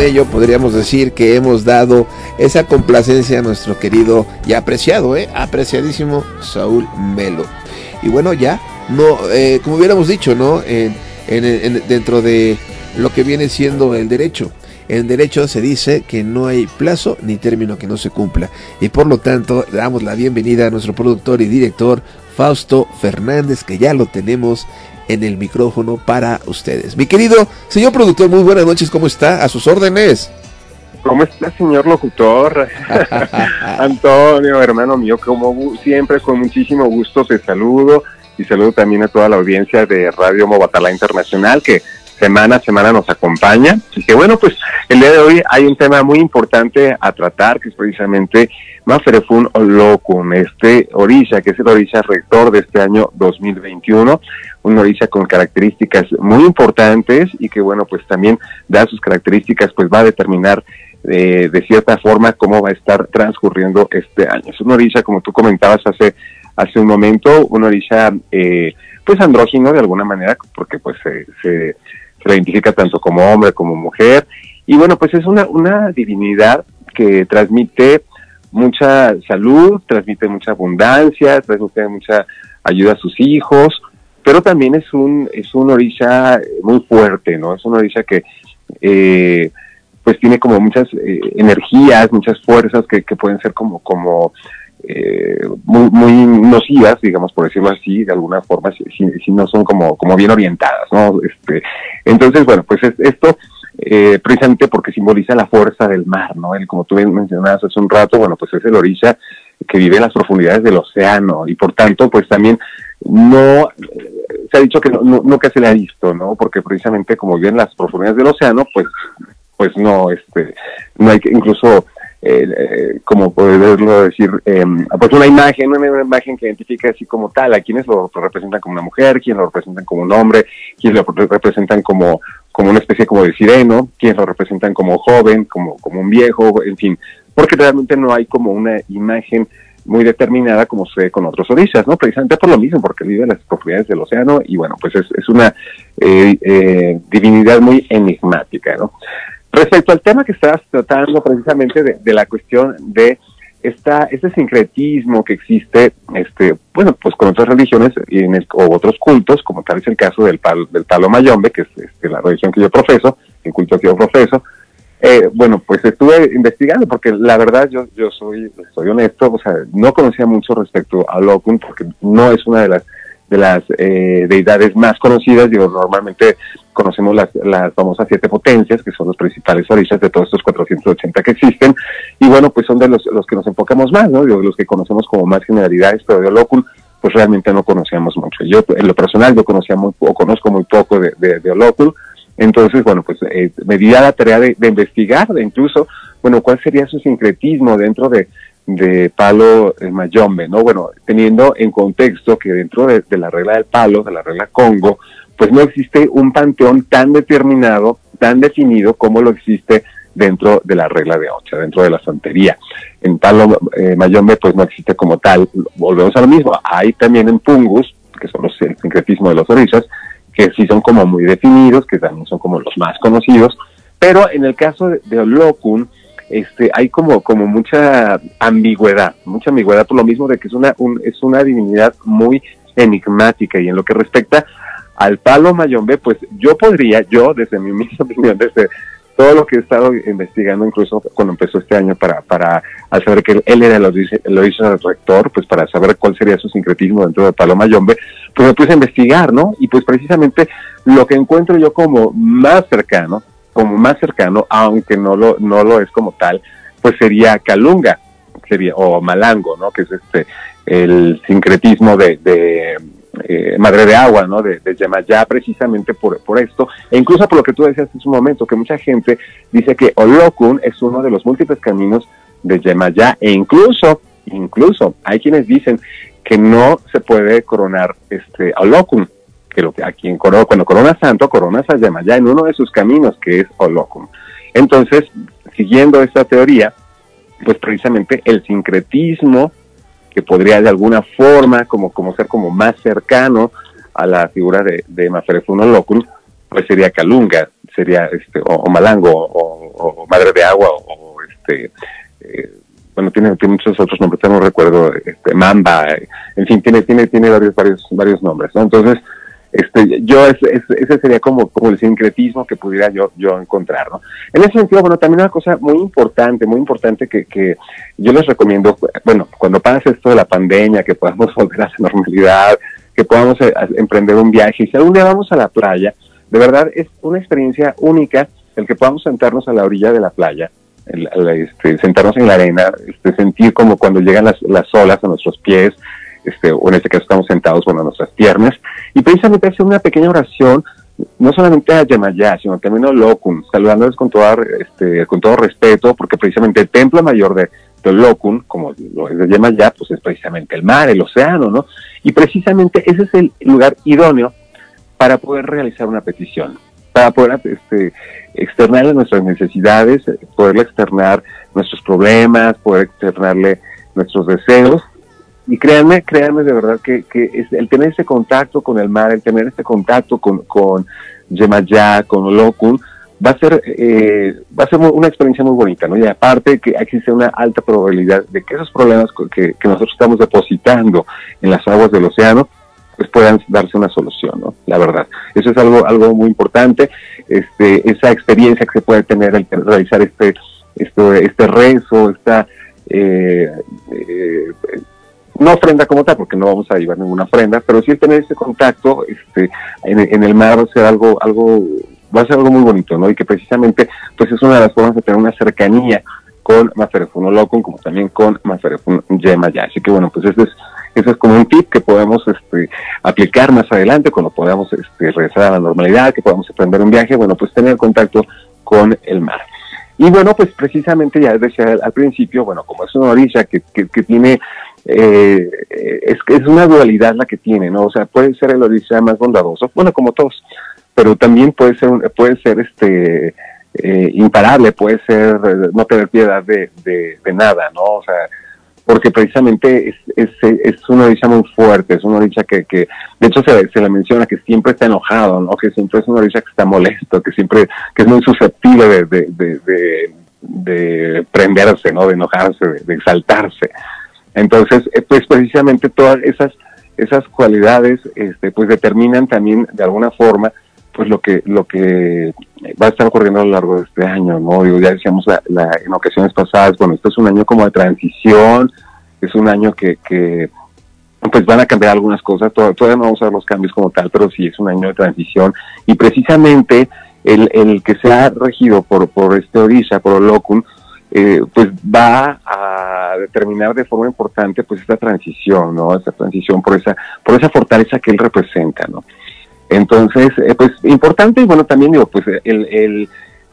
Ello podríamos decir que hemos dado esa complacencia a nuestro querido y apreciado, ¿eh? apreciadísimo Saúl Melo. Y bueno, ya, no, eh, como hubiéramos dicho, ¿no? En, en- en- dentro de lo que viene siendo el derecho. En derecho se dice que no hay plazo ni término que no se cumpla. Y por lo tanto, damos la bienvenida a nuestro productor y director, Fausto Fernández, que ya lo tenemos en el micrófono para ustedes. Mi querido señor productor, muy buenas noches, ¿cómo está? A sus órdenes. ¿Cómo está, señor locutor? Antonio, hermano mío, como siempre, con muchísimo gusto te saludo y saludo también a toda la audiencia de Radio Mobatalá Internacional que semana a semana nos acompaña. Y que bueno, pues el día de hoy hay un tema muy importante a tratar, que es precisamente Maferefun Olokun, este orisha, que es el orisha rector de este año 2021, un orisha con características muy importantes y que bueno, pues también da sus características, pues va a determinar eh, de cierta forma cómo va a estar transcurriendo este año. Es un orisha, como tú comentabas hace, hace un momento, un orisha eh, pues andrógino de alguna manera, porque pues se, se, se identifica tanto como hombre como mujer. Y bueno, pues es una, una divinidad que transmite mucha salud, transmite mucha abundancia, transmite mucha ayuda a sus hijos, pero también es un, es un orisha muy fuerte, ¿no? Es un orisha que eh, pues tiene como muchas eh, energías, muchas fuerzas que, que pueden ser como, como eh, muy, nocivas, digamos, por decirlo así, de alguna forma, si, no son como, como bien orientadas, ¿no? Este, entonces, bueno, pues es, esto eh, precisamente porque simboliza la fuerza del mar, ¿no? El, como tú mencionabas hace un rato, bueno, pues es el orisha que vive en las profundidades del océano y por tanto, pues también no, se ha dicho que no, no- nunca se le ha visto, ¿no? Porque precisamente como vive en las profundidades del océano, pues, pues no, este, no hay que incluso eh, eh, como poderlo decir, eh, pues una imagen, una, una imagen que identifica así como tal, a quienes lo representan como una mujer, quienes lo representan como un hombre, quienes lo representan como, como una especie como de sireno, quienes lo representan como joven, como, como un viejo, en fin, porque realmente no hay como una imagen muy determinada como se ve con otros orishas, ¿no? Precisamente por lo mismo, porque vive en las profundidades del océano y bueno, pues es, es una eh, eh, divinidad muy enigmática, ¿no? Respecto al tema que estabas tratando precisamente de, de la cuestión de esta, este sincretismo que existe, este, bueno, pues con otras religiones y en el- o otros cultos, como tal es el caso del palo, del palo mayombe, que es este, la religión que yo profeso, el culto que yo profeso, eh, bueno, pues estuve investigando porque la verdad yo, yo soy, soy honesto, o sea, no conocía mucho respecto a Locum porque no es una de las de las eh, deidades más conocidas, digo, normalmente conocemos las, las famosas siete potencias, que son los principales orishas de todos estos 480 que existen, y bueno, pues son de los, los que nos enfocamos más, ¿no? Digo, los que conocemos como más generalidades, pero de Olokun, pues realmente no conocíamos mucho. Yo, en lo personal, yo conocía muy poco, conozco muy poco de, de, entonces, bueno, pues eh, me di a la tarea de, investigar, de incluso, bueno, cuál sería su sincretismo dentro de, palo eh, mayombe, ¿no? Bueno, teniendo en contexto que dentro de, la regla del palo, de la regla Congo, pues no existe un panteón tan determinado, tan definido como lo existe dentro de la regla de Ocha, dentro de la santería. En palo eh, mayombe, pues no existe como tal. Volvemos a lo mismo. Hay también en pungus, que son los el sincretismo de los orishas, que sí son como muy definidos, que también son como los más conocidos, pero en el caso de, de este, hay como, como mucha ambigüedad, mucha ambigüedad por lo mismo de que es una, un- es una divinidad muy enigmática y en lo que respecta al palo mayombe, pues yo podría, yo desde mi misma opinión, desde todo lo que he estado investigando, incluso cuando empezó este año para, para al saber que él era el origen- el origen del rector, pues para saber cuál sería su sincretismo dentro del palo mayombe, pues me puse a investigar, ¿no? Y pues precisamente lo que encuentro yo como más cercano, como más cercano, aunque no lo, no lo es como tal, pues sería Calunga, sería, o Malango, ¿no? Que es este, el sincretismo de, de eh, Madre de Agua, ¿no? De, de Yemayá, precisamente por, por esto, e incluso por lo que tú decías en su momento, que mucha gente dice que Olokun es uno de los múltiples caminos de Yemayá, e incluso, incluso, hay quienes dicen que no se puede coronar este Olokun, que lo que a quien corona, cuando corona santo, coronas a Yemayá en uno de sus caminos, que es Olokun. Entonces, siguiendo esta teoría, pues precisamente el sincretismo que podría de alguna forma como, como ser como más cercano a la figura de, de Maferefun Olokun, pues sería Calunga, sería este o, malango o, madre de agua o, este eh, bueno tiene, tiene muchos otros nombres no recuerdo este mamba en fin tiene tiene tiene varios varios varios nombres ¿no? entonces este yo es- es- ese sería como como el sincretismo que pudiera yo yo encontrar ¿no? en ese sentido bueno también una cosa muy importante muy importante que, que yo les recomiendo bueno cuando pase esto de la pandemia que podamos volver a la normalidad que podamos eh, emprender un viaje y si algún día vamos a la playa de verdad es una experiencia única el que podamos sentarnos a la orilla de la playa este, sentarnos en la arena, este, sentir como cuando llegan las, las olas a nuestros pies, este, o en este caso estamos sentados, bueno, nuestras piernas, y precisamente hacer una pequeña oración, no solamente a Yemayá, sino también a Olokun, saludándoles con, toda, este, con todo respeto, porque precisamente el templo mayor de, de Olokun, como lo es de Yemayá, pues es precisamente el mar, el océano, ¿no? Y precisamente ese es el lugar idóneo para poder realizar una petición, para poder este, externarle nuestras necesidades, poderle externar nuestros problemas, poder externarle nuestros deseos. Y créanme, créanme de verdad que, que el tener ese contacto con el mar, el tener ese contacto con, con Yemayá, con Olokun, va a ser eh, va a ser una experiencia muy bonita, ¿no? Y aparte que existe una alta probabilidad de que esos problemas que, que nosotros estamos depositando en las aguas del océano, pues puedan darse una solución, ¿no? La verdad. Eso es algo, algo muy importante, este, esa experiencia que se puede tener al realizar este, este, este rezo, esta, eh, eh, no ofrenda como tal, porque no vamos a llevar ninguna ofrenda, pero sí el tener ese contacto este, en, el mar va a ser algo, algo, va a ser algo muy bonito, ¿no? Y que precisamente, pues es una de las formas de tener una cercanía con Maferefun Olokun, como también con Maferefun Yemayá. Así que bueno, pues ese es, ese es como un tip que podemos este, aplicar más adelante cuando podamos este, regresar a la normalidad, que podamos emprender un viaje, bueno, pues tener contacto con el mar. Y bueno, pues precisamente ya decía al, al principio, bueno, como es una orilla que, que, que tiene, eh, es, es una dualidad la que tiene, ¿no? O sea, puede ser el orilla más bondadoso, bueno, como todos, pero también puede ser, puede ser este, eh, imparable, puede ser eh, no tener piedad de, nada, ¿no? O sea, porque precisamente es, es, es una orilla muy fuerte, es una orilla que, que de hecho se, se le menciona que siempre está enojado, ¿no? Que siempre es una orilla que está molesto, que siempre, que es muy susceptible de, de, de, de, de prenderse, ¿no? De enojarse, de exaltarse. Entonces, eh, pues precisamente todas esas, esas cualidades, este, pues determinan también de alguna forma, pues lo que, lo que va a estar ocurriendo a lo largo de este año, ¿no? Digo, ya decíamos la, la- en ocasiones pasadas, bueno, esto es un año como de transición, es un año que, pues van a cambiar algunas cosas, todavía, no vamos a ver los cambios como tal, pero sí es un año de transición y precisamente el, el que sea regido por, por este Odisha, por Olokun, eh, pues va a determinar de forma importante pues esta transición, ¿no? Esta transición por esa, por esa fortaleza que él representa, ¿no? Entonces, eh, pues importante y bueno, también digo, pues el, el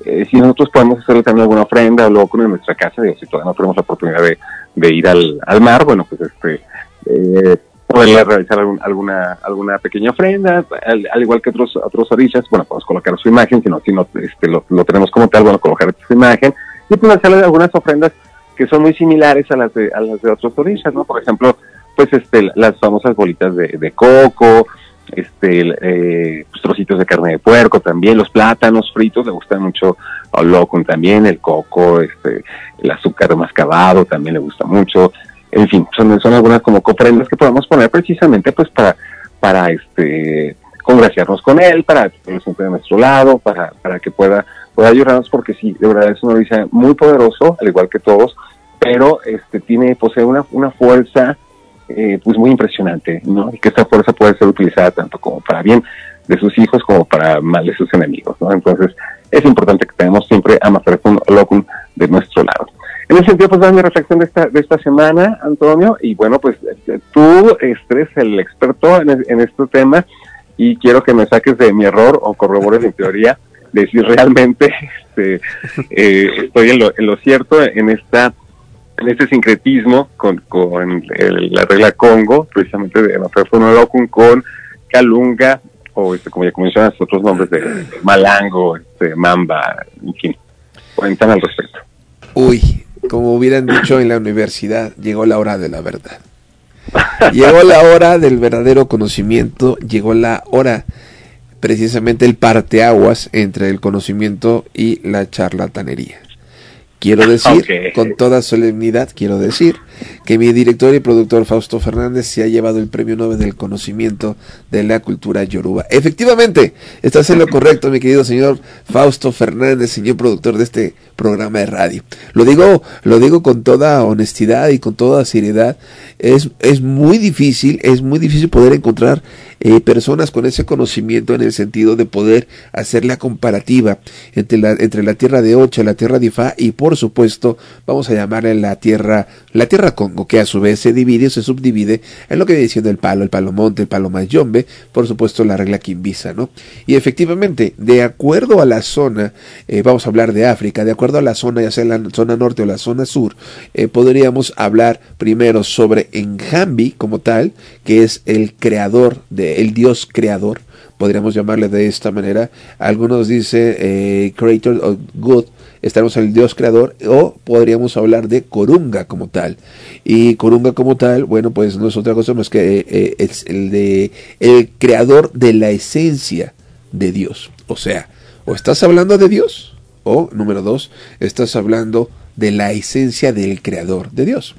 eh, si nosotros podemos hacerle también alguna ofrenda o luego con nuestra casa, digo, si todavía no tenemos la oportunidad de, de ir al, al mar, bueno, pues este, eh, poderle realizar algún- alguna alguna pequeña ofrenda, al, al igual que otros otros orillas, bueno, podemos colocar su imagen, si no, si no este, lo, lo tenemos como tal, bueno, colocar su imagen y pues hacerle algunas ofrendas que son muy similares a las de, a las de otros orillas, ¿no? Por ejemplo, pues este, las famosas bolitas de, de coco, este, eh, pues, trocitos de carne de puerco también, los plátanos fritos, le gustan mucho a Olokun también, el coco, este, el azúcar mascabado también le gusta mucho, en fin, son, son algunas como ofrendas que podemos poner precisamente pues para, para este congraciarnos con él, para tenerlo siempre de nuestro lado, para, para que pueda, pueda ayudarnos, porque sí, de verdad es una orilla muy poderoso, al igual que todos, pero este tiene, posee una, una fuerza eh, pues muy impresionante, ¿no? Y que esta fuerza puede ser utilizada tanto como para bien de sus hijos como para mal de sus enemigos, ¿no? Entonces es importante que tenemos siempre a Maferefun Olokun de nuestro lado. En ese sentido, pues da mi reflexión de esta, de esta semana, Antonio, y bueno, pues eh, tú este, eres el experto en, en este tema y quiero que me saques de mi error o corrobores mi teoría de si realmente este, eh, estoy en lo, en lo cierto en esta en este sincretismo con, con el- la regla Congo, precisamente de Olokun con Kalunga, o este, como ya mencionas, otros nombres de Malango, este, Mamba, en fin. Cuéntame al respecto. Uy, como hubieran dicho en la universidad, llegó la hora de la verdad. Llegó la hora del verdadero conocimiento, llegó la hora precisamente el parteaguas entre el conocimiento y la charlatanería. Quiero decir, con toda solemnidad, quiero decir que mi director y productor Fausto Fernández se ha llevado el premio Nobel del conocimiento de la cultura yoruba. Efectivamente, estás en lo correcto, mi querido señor Fausto Fernández, señor productor de este programa de radio. Lo digo, lo digo con toda honestidad y con toda seriedad. Es, es muy difícil, es muy difícil poder encontrar eh, personas con ese conocimiento en el sentido de poder hacer la comparativa entre la, entre la tierra de Ocha, la tierra de Ifá y por supuesto vamos a llamarle la tierra, la tierra Congo, que a su vez se divide o se subdivide en lo que viene siendo el palo, el palo monte, el palo mayombe, por supuesto la regla quimbisa, ¿no? Y efectivamente, de acuerdo a la zona, eh, vamos a hablar de África, de acuerdo a la zona, ya sea la zona norte o la zona sur, eh, podríamos hablar primero sobre Enjambi como tal, que es el creador, de, el dios creador, podríamos llamarle de esta manera. Algunos dicen eh, creator of good, estaremos en el dios creador, o podríamos hablar de Corunga como tal. Y Corunga como tal, bueno, pues no es otra cosa más que eh, eh, es el de el creador de la esencia de Dios. O sea, o estás hablando de Dios, o número dos, estás hablando de la esencia del creador de Dios.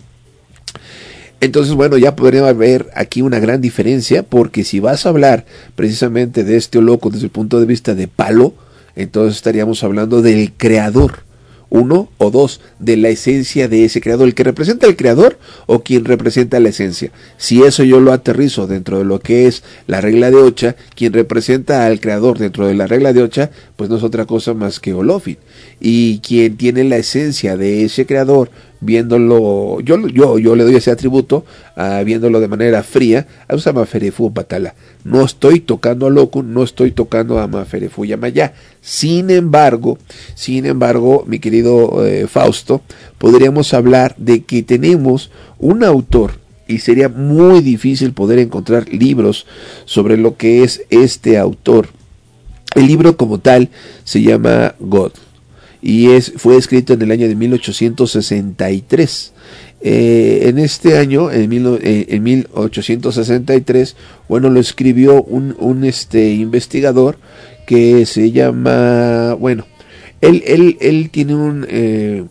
Entonces, bueno, ya podría haber aquí una gran diferencia, porque si vas a hablar precisamente de este loco desde el punto de vista de palo, entonces estaríamos hablando del creador. Uno o dos, de la esencia de ese creador, el que representa al creador o quien representa la esencia. Si eso yo lo aterrizo dentro de lo que es la regla de Ocha, quien representa al creador dentro de la regla de Ocha, pues no es otra cosa más que Olofin. Y quien tiene la esencia de ese creador, viéndolo, yo, yo, yo le doy ese atributo, ah, viéndolo de manera fría, a Usama Ferefu Batala. No estoy tocando a Loku, no estoy tocando a Maferefu Yamaya. Sin embargo, sin embargo, mi querido eh, Fausto, podríamos hablar de que tenemos un autor y sería muy difícil poder encontrar libros sobre lo que es este autor. El libro como tal se llama God y es, fue escrito en el año de 1863. Eh, en este año, en, mil, eh, en 1863, bueno, lo escribió un, un este, investigador que se llama, bueno, él, él, él tiene un, eh,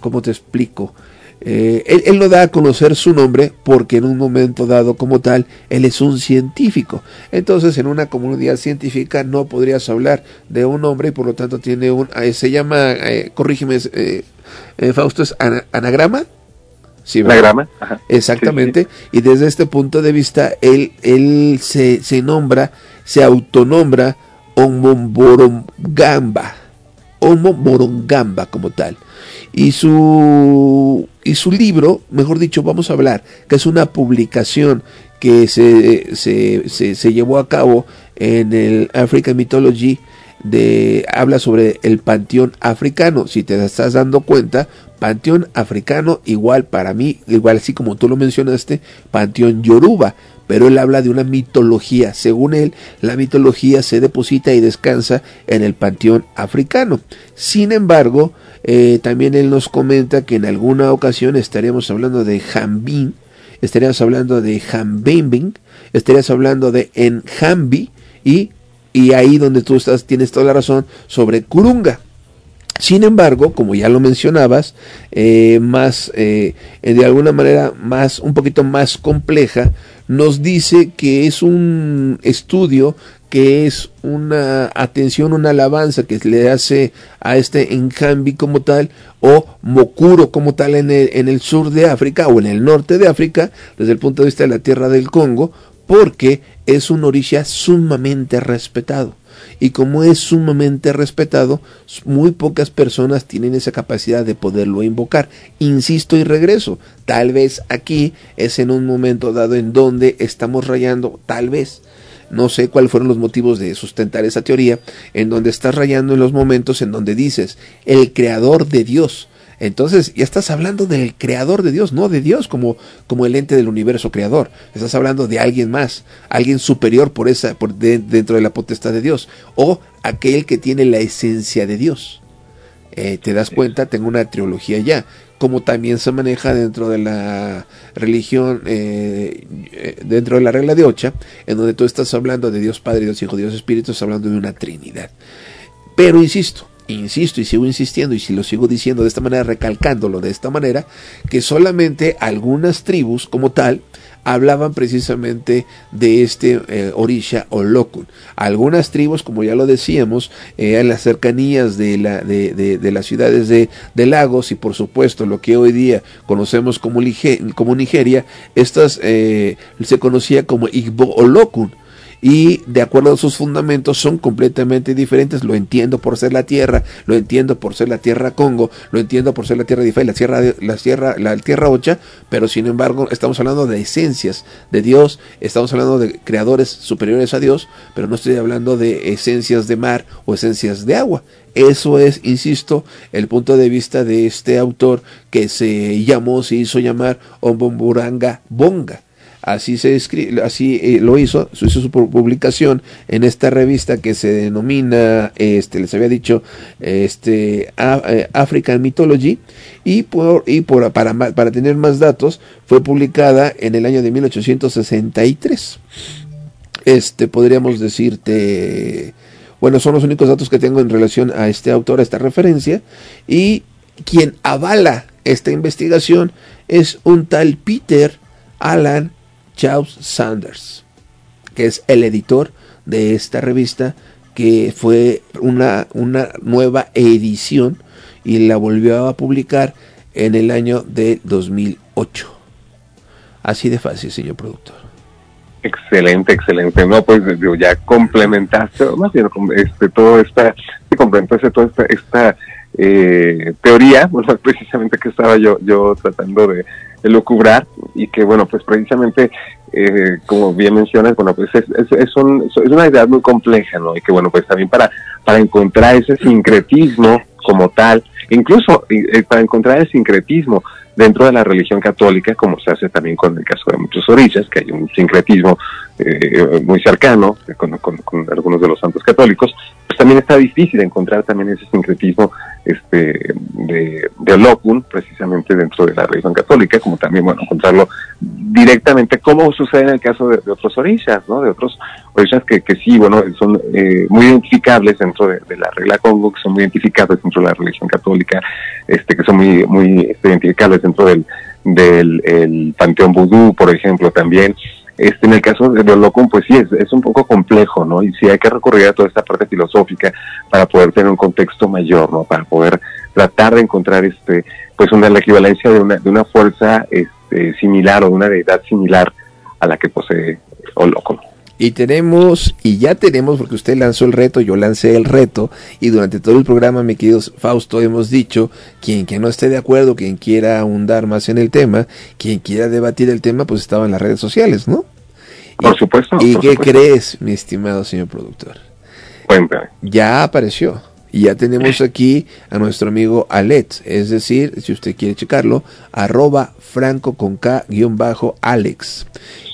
¿cómo te explico? Eh, él, él, no da a conocer su nombre porque en un momento dado como tal, él es un científico. Entonces en una comunidad científica no podrías hablar de un hombre y por lo tanto tiene un... Eh, se llama, eh, corrígeme, Fausto, ¿es ana, anagrama? Sí, anagrama. Ajá. Exactamente. Sí, sí. Y desde este punto de vista, él, él se, se nombra, se autonombra Omomborongamba. Omomorongamba como tal. Y su, y su libro, mejor dicho, vamos a hablar, que es una publicación que se, se, se, se llevó a cabo en el African Mythology, de, habla sobre el panteón africano. Si te estás dando cuenta, panteón africano igual para mí, igual así como tú lo mencionaste, panteón yoruba. Pero él habla de una mitología. Según él, la mitología se deposita y descansa en el panteón africano. Sin embargo, eh, también él nos comenta que en alguna ocasión estaríamos hablando de Jambin, estaríamos hablando de Jambimbing, estaríamos hablando de Enjambi y, y ahí donde tú estás tienes toda la razón sobre Kurunga. Sin embargo, como ya lo mencionabas, eh, más eh, de alguna manera más un poquito más compleja, nos dice que es un estudio que es una atención, una alabanza que le hace a este Enjambi como tal o Mokuro como tal en el, en el sur de África o en el norte de África, desde el punto de vista de la tierra del Congo, porque es un orisha sumamente respetado. Y como es sumamente respetado, muy pocas personas tienen esa capacidad de poderlo invocar. Insisto y regreso, tal vez aquí es en un momento dado en donde estamos rayando, tal vez, no sé cuáles fueron los motivos de sustentar esa teoría, en donde estás rayando en los momentos en donde dices, el creador de Dios, entonces ya estás hablando del creador de Dios, no de Dios como, como el ente del universo creador. Estás hablando de alguien más, alguien superior por esa, por de, dentro de la potestad de Dios, o aquel que tiene la esencia de Dios. eh, te das cuenta, tengo una trilogía ya, como también se maneja dentro de la religión, eh, eh, dentro de la regla de Ocha, en donde tú estás hablando de Dios Padre, Dios Hijo, Dios Espíritu, estás hablando de una Trinidad. Pero insisto, insisto y sigo insistiendo y si lo sigo diciendo de esta manera, recalcándolo de esta manera, que solamente algunas tribus como tal hablaban precisamente de este eh, orisha o locun. Algunas tribus, como ya lo decíamos, eh, en las cercanías de, la, de, de, de las ciudades de, Lagos y por supuesto lo que hoy día conocemos como, como Nigeria, estas eh, se conocía como Igbo o y de acuerdo a sus fundamentos son completamente diferentes. Lo entiendo por ser la tierra, lo entiendo por ser la tierra Congo, lo entiendo por ser la tierra de la tierra, la tierra, la tierra Ocha, pero sin embargo estamos hablando de esencias de Dios, estamos hablando de creadores superiores a Dios, pero no estoy hablando de esencias de mar o esencias de agua. Eso es, insisto, el punto de vista de este autor que se llamó, se hizo llamar Ombomburanga Bonga así se escribe, así eh, lo hizo, hizo su publicación en esta revista que se denomina, este, les había dicho, este, eh, African Mythology, y por, y para, para tener más datos, fue publicada en el año de 1863. Este, podríamos decirte, bueno, son los únicos datos que tengo en relación a este autor, a esta referencia, y quien avala esta investigación es un tal Peter Alan Charles Sanders, que es el editor de esta revista, que fue una, una nueva edición y la volvió a publicar en el año de 2008. Así de fácil, señor productor. Excelente, excelente. No, pues digo, ya complementaste, más bien este, todo esta, complementaste toda esta, eh, teoría, precisamente que estaba yo, yo tratando de, lucubrar y que, bueno, pues precisamente, eh, como bien mencionas, bueno, pues es, es, es, un, es, una idea muy compleja, ¿no? Y que, bueno, pues también para, para encontrar ese sincretismo como tal, incluso eh, para encontrar el sincretismo dentro de la religión católica, como se hace también con el caso de muchos orillas, que hay un sincretismo eh, muy cercano con, algunos de los santos católicos, pues también está difícil encontrar también ese sincretismo este, de, de precisamente dentro de la religión católica, como también, bueno, encontrarlo directamente, como sucede en el caso de, de otros orillas, ¿no? De otros orillas que, que sí, bueno, son eh, muy identificables dentro de, la regla Congo, que son muy identificables dentro de la religión católica, este, que son muy, muy este, identificables dentro del, del el panteón vudú, por ejemplo, también. Este, en el caso de Locum, pues sí, es, es, un poco complejo, ¿no? Y sí hay que recurrir a toda esta parte filosófica para poder tener un contexto mayor, ¿no? Para poder tratar de encontrar, este, pues una, la equivalencia de una, de una fuerza este, similar o de una deidad similar a la que posee Olocum. Y tenemos, y ya tenemos, porque usted lanzó el reto, yo lancé el reto, y durante todo el programa, mi querido Fausto, hemos dicho, quien que no esté de acuerdo, quien quiera ahondar más en el tema, quien quiera debatir el tema, pues estaba en las redes sociales, ¿no? Por supuesto. ¿Y por qué supuesto. crees, mi estimado señor productor? Cuéntame. Ya apareció. Y ya tenemos aquí a nuestro amigo Alex, es decir, si usted quiere checarlo, arroba franco con K guion bajo Alex.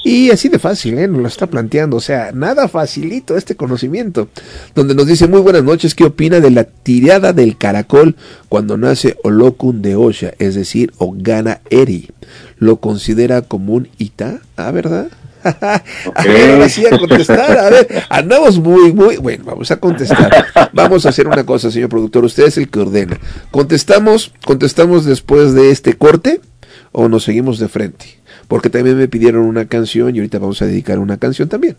Y así de fácil, ¿eh? nos lo está planteando, o sea, nada facilito este conocimiento, donde nos dice muy buenas noches, ¿qué opina de la tirada del caracol cuando nace Olokun de Osha, es decir, Ogana Eri? ¿Lo considera como un Ita? ¿Ah, verdad? A ver, contestar. A ver, andamos muy, muy. Bueno, vamos a contestar. Vamos a hacer una cosa, señor productor. Usted es el que ordena. ¿Contestamos, contestamos después de este corte o nos seguimos de frente? Porque también me pidieron una canción y ahorita vamos a dedicar una canción también.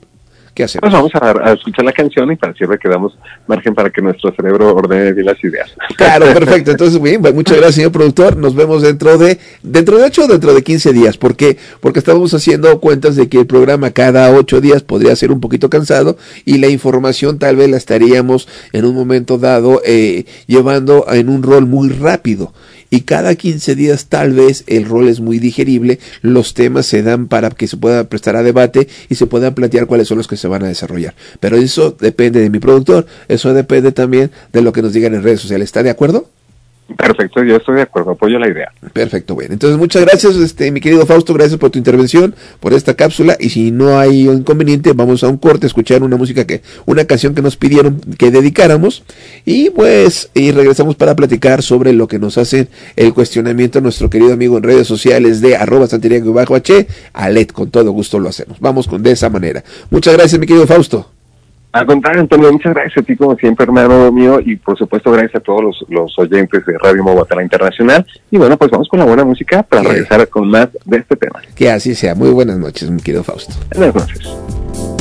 ¿Qué hacemos? Pues vamos a, a, escuchar la canción y para siempre quedamos margen para que nuestro cerebro ordene bien las ideas. Claro, perfecto. Entonces, bien, muchas gracias, señor productor. Nos vemos dentro de, dentro de ocho o dentro de 15 días. ¿Por qué? Porque estamos haciendo cuentas de que el programa cada ocho días podría ser un poquito cansado y la información tal vez la estaríamos en un momento dado eh, llevando en un rol muy rápido y cada 15 días tal vez el rol es muy digerible, los temas se dan para que se pueda prestar a debate y se puedan plantear cuáles son los que se van a desarrollar. Pero eso depende de mi productor, eso depende también de lo que nos digan en redes sociales. ¿Está de acuerdo? Perfecto, yo estoy de acuerdo, apoyo la idea. Perfecto, bueno. Entonces, muchas gracias, este, mi querido Fausto, gracias por tu intervención, por esta cápsula. Y si no hay inconveniente, vamos a un corte a escuchar una música que, una canción que nos pidieron que dedicáramos. Y pues, y regresamos para platicar sobre lo que nos hace el cuestionamiento nuestro querido amigo en redes sociales de arroba bajo h Alet, con todo gusto lo hacemos. Vamos con de esa manera. Muchas gracias, mi querido Fausto. Al contrario, Antonio, muchas gracias a ti como siempre, hermano mío, y por supuesto gracias a todos los, los oyentes de Radio Mobatala Internacional. Y bueno, pues vamos con la buena música para Sí. regresar con más de este tema. Que así sea. Muy buenas noches, mi querido Fausto. Buenas noches.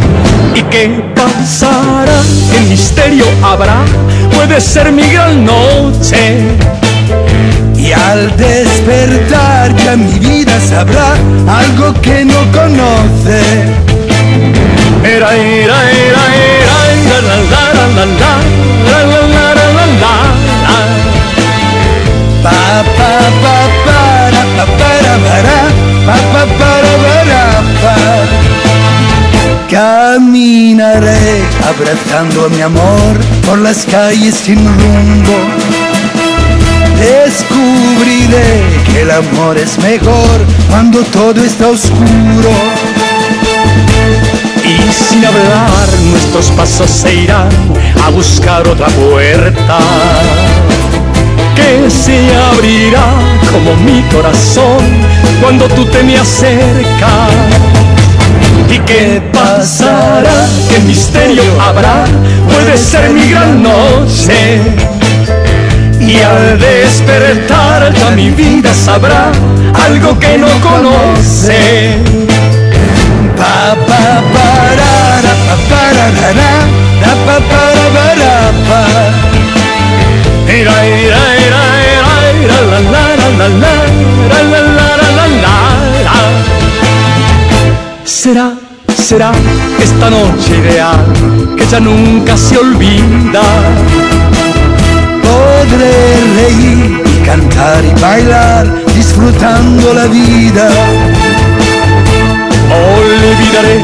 ¿Y qué pasará? ¿Qué misterio habrá? Puede ser mi gran noche. Y al despertar ya mi vida sabrá algo que no conoce. Era, era, era, era, la, la, la, la, la, la, la, la, la. Pa pa pa para pa para para pa pa para Caminaré abrazando a mi amor por las calles sin rumbo. Descubriré que el amor es mejor cuando todo está oscuro. Y sin hablar nuestros pasos se irán a buscar otra puerta que se abrirá como mi corazón cuando tú te me acercas. ¿Y qué pasará? ¿Qué misterio habrá? Puede ser mi gran noche. Y al despertar ya mi vida sabrá algo que no conoce. Pa pa para ra, pa para ra, ra, pa para para pa. La, la, la, la, Será, será esta noche ideal que ya nunca se olvida. Podré reír y cantar y bailar disfrutando la vida. Olvidaré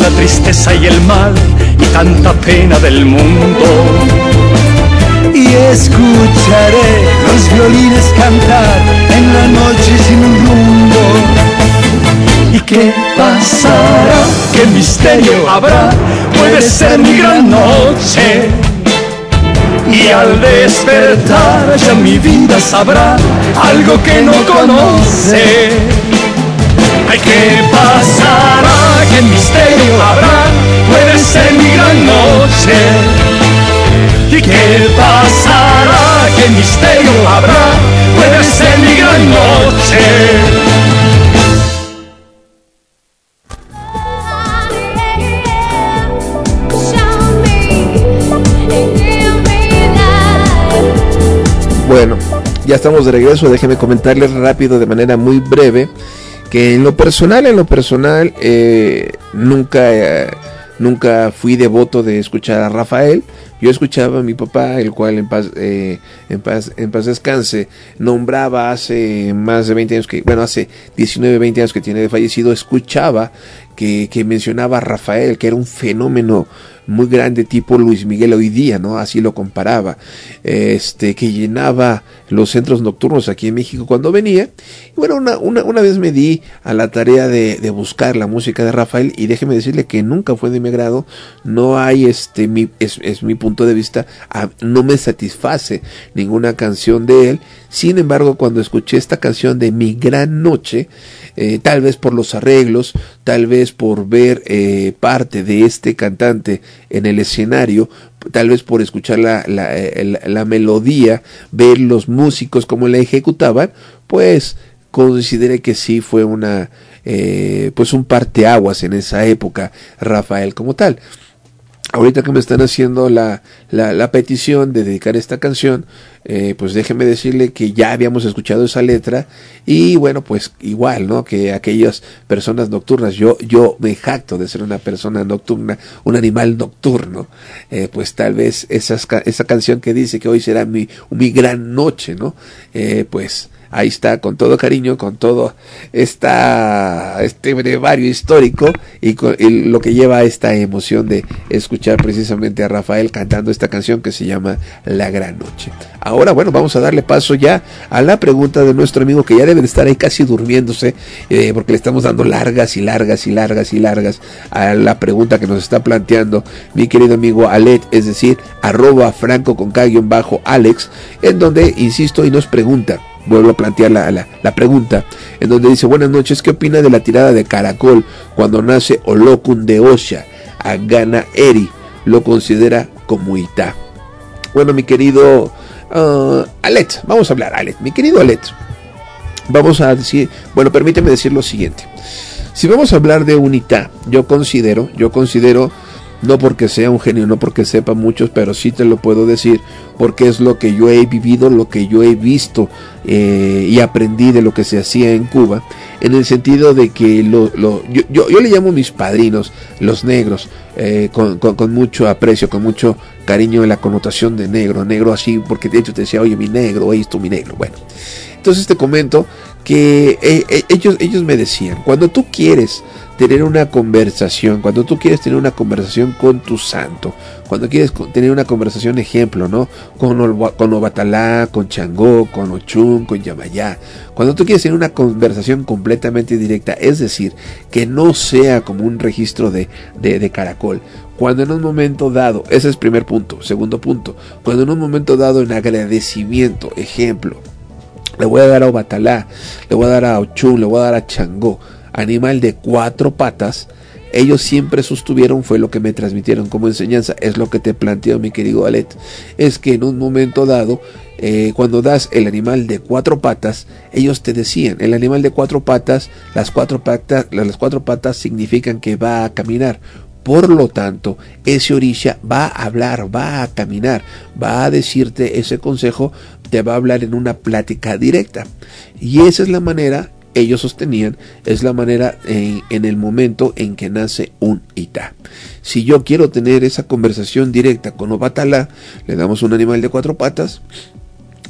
la tristeza y el mal y tanta pena del mundo. Y escucharé los violines cantar en la noche sin rumbo. ¿Y qué pasará? ¿Qué misterio habrá? Puede ser mi gran noche. Y al despertar ya mi vida sabrá algo que no conoce. Ay, ¿qué pasará? ¿Qué misterio habrá? Puede ser mi gran noche. ¿Y qué pasará? ¿Qué misterio habrá? Puede ser mi gran noche. Bueno, ya estamos de regreso. Déjeme comentarles rápido, de manera muy breve, que en lo personal, en lo personal, eh, nunca, eh, nunca fui devoto de escuchar a Rafael. Yo escuchaba a mi papá, el cual en paz, eh, en paz, en paz descanse, nombraba hace más de 20 años que, bueno, hace 19, 20 años que tiene de fallecido, escuchaba que, que mencionaba Rafael, que era un fenómeno muy grande tipo Luis Miguel hoy día, ¿no? Así lo comparaba. Este, que llenaba los centros nocturnos aquí en México cuando venía. Y bueno, una, una, una vez me di a la tarea de, de, buscar la música de Rafael y déjeme decirle que nunca fue de mi agrado. No hay, este, mi, es, es mi punto de vista, no me satisface ninguna canción de él. Sin embargo, cuando escuché esta canción de Mi Gran Noche, eh, tal vez por los arreglos, tal vez por ver eh, parte de este cantante en el escenario, tal vez por escuchar la, la, eh, la- la melodía, ver los músicos cómo la ejecutaban, pues consideré que sí fue una eh, pues un parteaguas en esa época Rafael como tal ahorita que me están haciendo la, la, la petición de dedicar esta canción, eh, pues déjeme decirle que ya habíamos escuchado esa letra y bueno, pues igual, ¿no? Que aquellas personas nocturnas, yo, yo me jacto de ser una persona nocturna, un animal nocturno, eh, pues tal vez esas, esa canción que dice que hoy será mi, mi gran noche, ¿no? Eh, pues ahí está con todo cariño, con todo este brevario histórico y, lo que lleva a esta emoción de escuchar precisamente a Rafael cantando esta canción que se llama La Gran Noche. Ahora, bueno, vamos a darle paso ya a la pregunta de nuestro amigo que ya debe de estar ahí casi durmiéndose, eh, porque le estamos dando largas y largas y largas y largas a la pregunta que nos está planteando mi querido amigo Alet, es decir, arroba franco con bajo Alex, en donde, insisto, y nos pregunta, vuelvo a plantear la, la, pregunta, en donde dice, buenas noches, ¿qué opina de la tirada de Caracol cuando nace Olokun de Osha? A Gana Eri lo considera como Ita. Bueno, mi querido ah, Alet, vamos a hablar, Alet, mi querido Alet, vamos a decir, bueno, permíteme decir lo siguiente. Si vamos a hablar de unidad, yo considero, yo considero, no porque sea un genio, no porque sepa muchos, pero sí te lo puedo decir, porque es lo que yo he vivido, lo que yo he visto eh, y aprendí de lo que se hacía en Cuba, en el sentido de que lo, yo, yo, yo le llamo mis padrinos, los negros, eh, con, con- mucho aprecio, con mucho cariño en la connotación de negro, negro así, porque de hecho te decía, oye, mi negro, oye, esto mi negro, bueno. Entonces te comento que eh, ellos, ellos me decían, cuando tú quieres tener una conversación, cuando tú quieres tener una conversación con tu santo, cuando quieres tener una conversación ejemplo, ¿no? Con, Olwa- con Obatalá, con Changó, con Ochun, con Yamayá, cuando tú quieres tener una conversación completamente directa, es decir, que no sea como un registro de, de, caracol, cuando en un momento dado, ese es primer punto, segundo punto, cuando en un momento dado en agradecimiento, ejemplo, le voy a dar a Obatalá, le voy a dar a Ochun, le voy a dar a Changó, animal de cuatro patas, ellos siempre sostuvieron, fue lo que me transmitieron como enseñanza, es lo que te planteo mi querido Alet, es que en un momento dado, eh, cuando das el animal de cuatro patas, ellos te decían, el animal de cuatro patas, las cuatro patas, las cuatro patas significan que va a caminar, por lo tanto, ese orisha va a hablar, va a caminar, va a decirte ese consejo, te va a hablar en una plática directa. Y esa es la manera, ellos sostenían, es la manera en, el momento en que nace un Ita. Si yo quiero tener esa conversación directa con Obatala, le damos un animal de cuatro patas,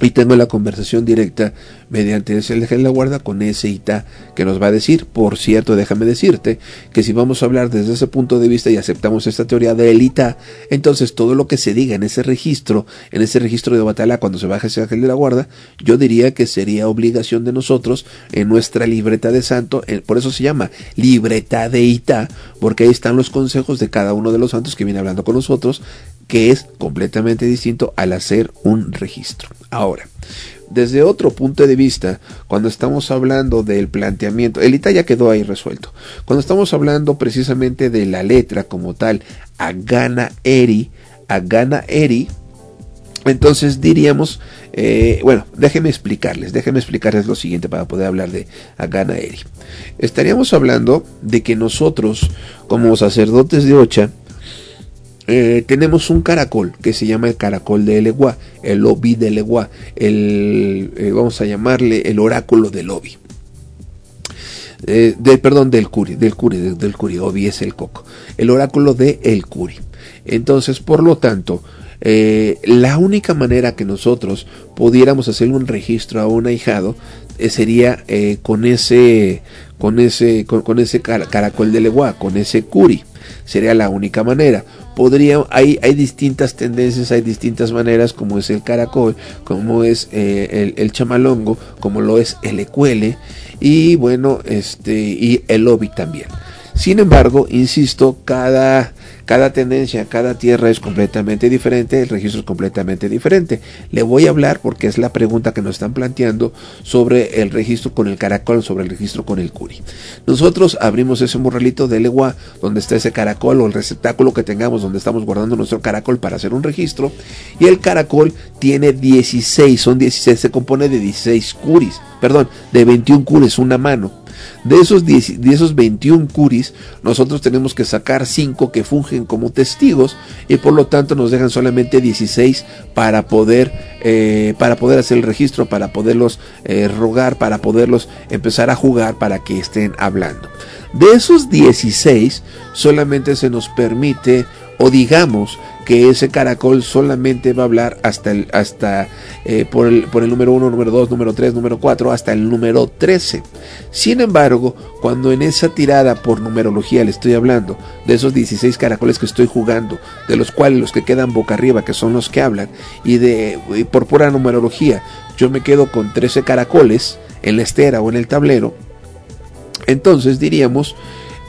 y tengo la conversación directa mediante ese eje de la guarda con ese ITA que nos va a decir, por cierto, déjame decirte que si vamos a hablar desde ese punto de vista y aceptamos esta teoría del ITA, entonces todo lo que se diga en ese registro, en ese registro de batalla cuando se baja ese ángel de la guarda, yo diría que sería obligación de nosotros en nuestra libreta de santo, por eso se llama libreta de ITA, porque ahí están los consejos de cada uno de los santos que viene hablando con nosotros, que es completamente distinto al hacer un registro. Ahora, desde otro punto de vista, cuando estamos hablando del planteamiento, el ITA ya quedó ahí resuelto. Cuando estamos hablando precisamente de la letra como tal, Agana Eri, Agana Eri, entonces diríamos, eh, bueno, déjenme explicarles, déjenme explicarles lo siguiente para poder hablar de Agana Eri. Estaríamos hablando de que nosotros, como sacerdotes de Ocha, eh, tenemos un caracol que se llama el caracol de Eleguá, el Obi de Eleguá, el, eh, vamos a llamarle el oráculo del Obi. Eh, de, perdón, del Curi, del Curi, del, Curi, Obi es el coco, el oráculo de el Curi. Entonces, por lo tanto, la única manera que nosotros pudiéramos hacer un registro a un ahijado sería con ese, con ese, con, ese car caracol de Leguá, con ese Curi sería la única manera. Podría, hay, hay distintas tendencias, hay distintas maneras, como es el caracol, como es eh, el, el, chamalongo, como lo es el ecuele, y bueno, este, y el obi también. Sin embargo, insisto, cada, Cada tendencia, cada tierra es completamente diferente, el registro es completamente diferente. Le voy a hablar porque es la pregunta que nos están planteando sobre el registro con el caracol, sobre el registro con el curi. Nosotros abrimos ese morralito de legua donde está ese caracol o el receptáculo que tengamos donde estamos guardando nuestro caracol para hacer un registro y el caracol tiene 16, son 16, se compone de 16 curis, perdón, de 21 curis, una mano. De esos, 10 de esos 21 curis, nosotros tenemos que sacar 5 que fungen como testigos y por lo tanto nos dejan solamente 16 para poder, eh, para poder hacer el registro, para poderlos eh, rogar, para poderlos empezar a jugar para que estén hablando. De esos 16, solamente se nos permite, o digamos, que ese caracol solamente va a hablar hasta el, hasta eh, por, el, por el número 1, número 2, número 3, número 4, hasta el número 13. Sin embargo, cuando en esa tirada por numerología le estoy hablando de esos 16 caracoles que estoy jugando, de los cuales los que quedan boca arriba, que son los que hablan, y de por pura numerología, yo me quedo con 13 caracoles en la estera o en el tablero, entonces diríamos,